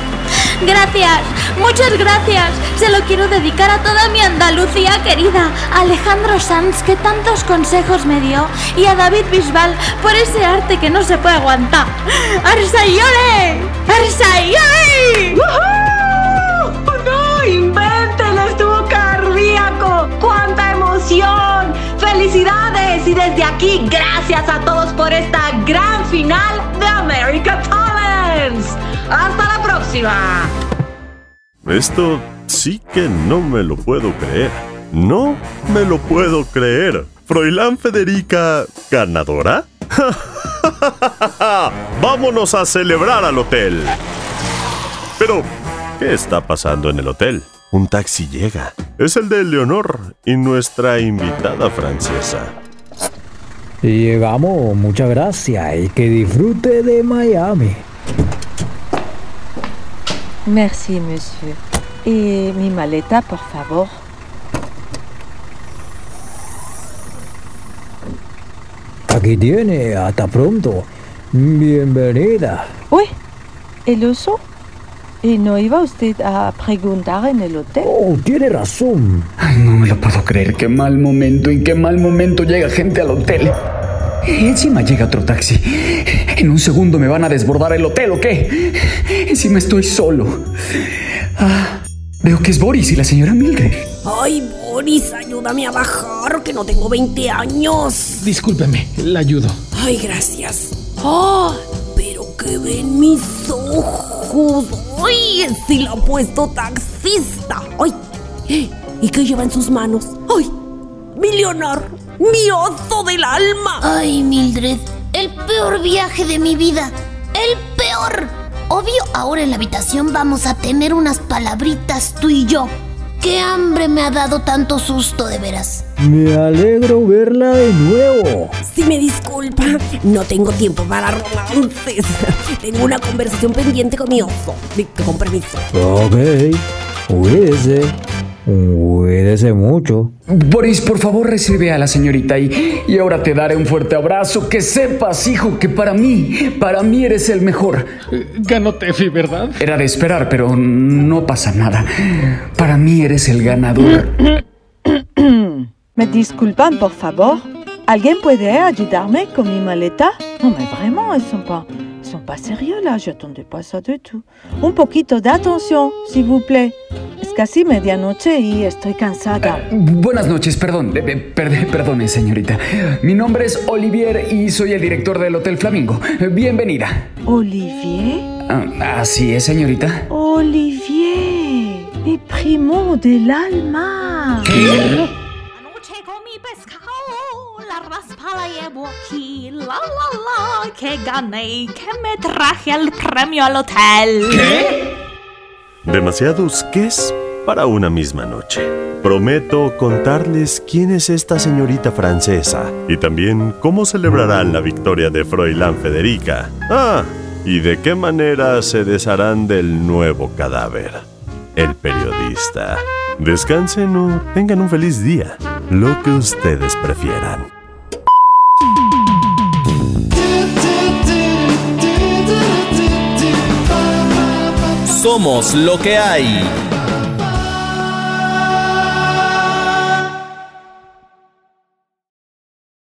Gracias, muchas gracias. Se lo quiero dedicar a toda mi Andalucía querida, a Alejandro Sanz que tantos consejos me dio y a David Bisbal por ese arte que no se puede aguantar. ¡Arsayole! ¡Arsayole! ¡Woohoo! ¡No inventen! ¡Estuvo cardíaco! ¡Cuánta emoción! ¡Felicidades! Y desde aquí, gracias a todos por esta gran final de America Talents. ¡Hasta la próxima! Esto sí que no me lo puedo creer. No me lo puedo creer. Froilán Federica, ¿ganadora? Vámonos a celebrar al hotel. Pero, ¿qué está pasando en el hotel? Un taxi llega. Es el de Leonor y nuestra invitada francesa. Llegamos, muchas gracias y que disfrute de Miami. Merci, monsieur. Y mi maleta, por favor. Aquí tiene, hasta pronto. Bienvenida. Uy, ¿el oso? ¿Y no iba usted a preguntar en el hotel? Oh, tiene razón. Ay, no me lo puedo creer. Qué mal momento. En qué mal momento llega gente al hotel. Y encima llega otro taxi. En un segundo me van a desbordar el hotel, ¿o qué? Encima estoy solo. Ah, veo que es Boris y la señora Mildred. Ay, Boris, ayúdame a bajar, que no tengo 20 años. Discúlpeme, la ayudo. Ay, gracias. ¡Ah! pero que ven mis ojos. ¡Ay! Sí la ha puesto taxista. ¡Ay! ¿Y qué lleva en sus manos? ¡Ay! ¡Mi Leonor! ¡Mi oso del alma! Ay, Mildred, el peor viaje de mi vida. El peor. Obvio, ahora en la habitación vamos a tener unas palabritas tú y yo. ¡Qué hambre me ha dado tanto susto de veras! Me alegro verla de nuevo. Si me disculpa, no tengo tiempo para romances. Tengo una conversación pendiente con mi oso. Con permiso. Ok, cuídese. Cuídese mucho. Boris, por favor, recibe a la señorita y, y ahora te daré un fuerte abrazo. Que sepas, hijo, que para mí, para mí eres el mejor. Ganó Tefi, ¿verdad? Era de esperar, pero no pasa nada. Para mí eres el ganador. ¿Me disculpan, por favor? ¿Alguien puede ayudarme con mi maleta? No, mais vraiment, ils sont pas, ils sont pas sérieux là. J'attendais pas ça du tout. Un poquito de atención, s'il vous plaît. Es casi medianoche y estoy cansada. Buenas noches, perdón, eh, eh, perde- perdone, señorita. Mi nombre es Olivier y soy el director del Hotel Flamingo. Bienvenida. Olivier Ah, así es, señorita. Olivier, mi primo del alma. Comí pescado, la raspa la llevo aquí, la la la, que gané, que me traje el premio al hotel. Demasiados qués para una misma noche. Prometo contarles quién es esta señorita francesa y también cómo celebrarán la victoria de Froilán Federica. Ah, y de qué manera se desharán del nuevo cadáver. El periodista. Descansen o tengan un feliz día, lo que ustedes prefieran. Somos lo que hay.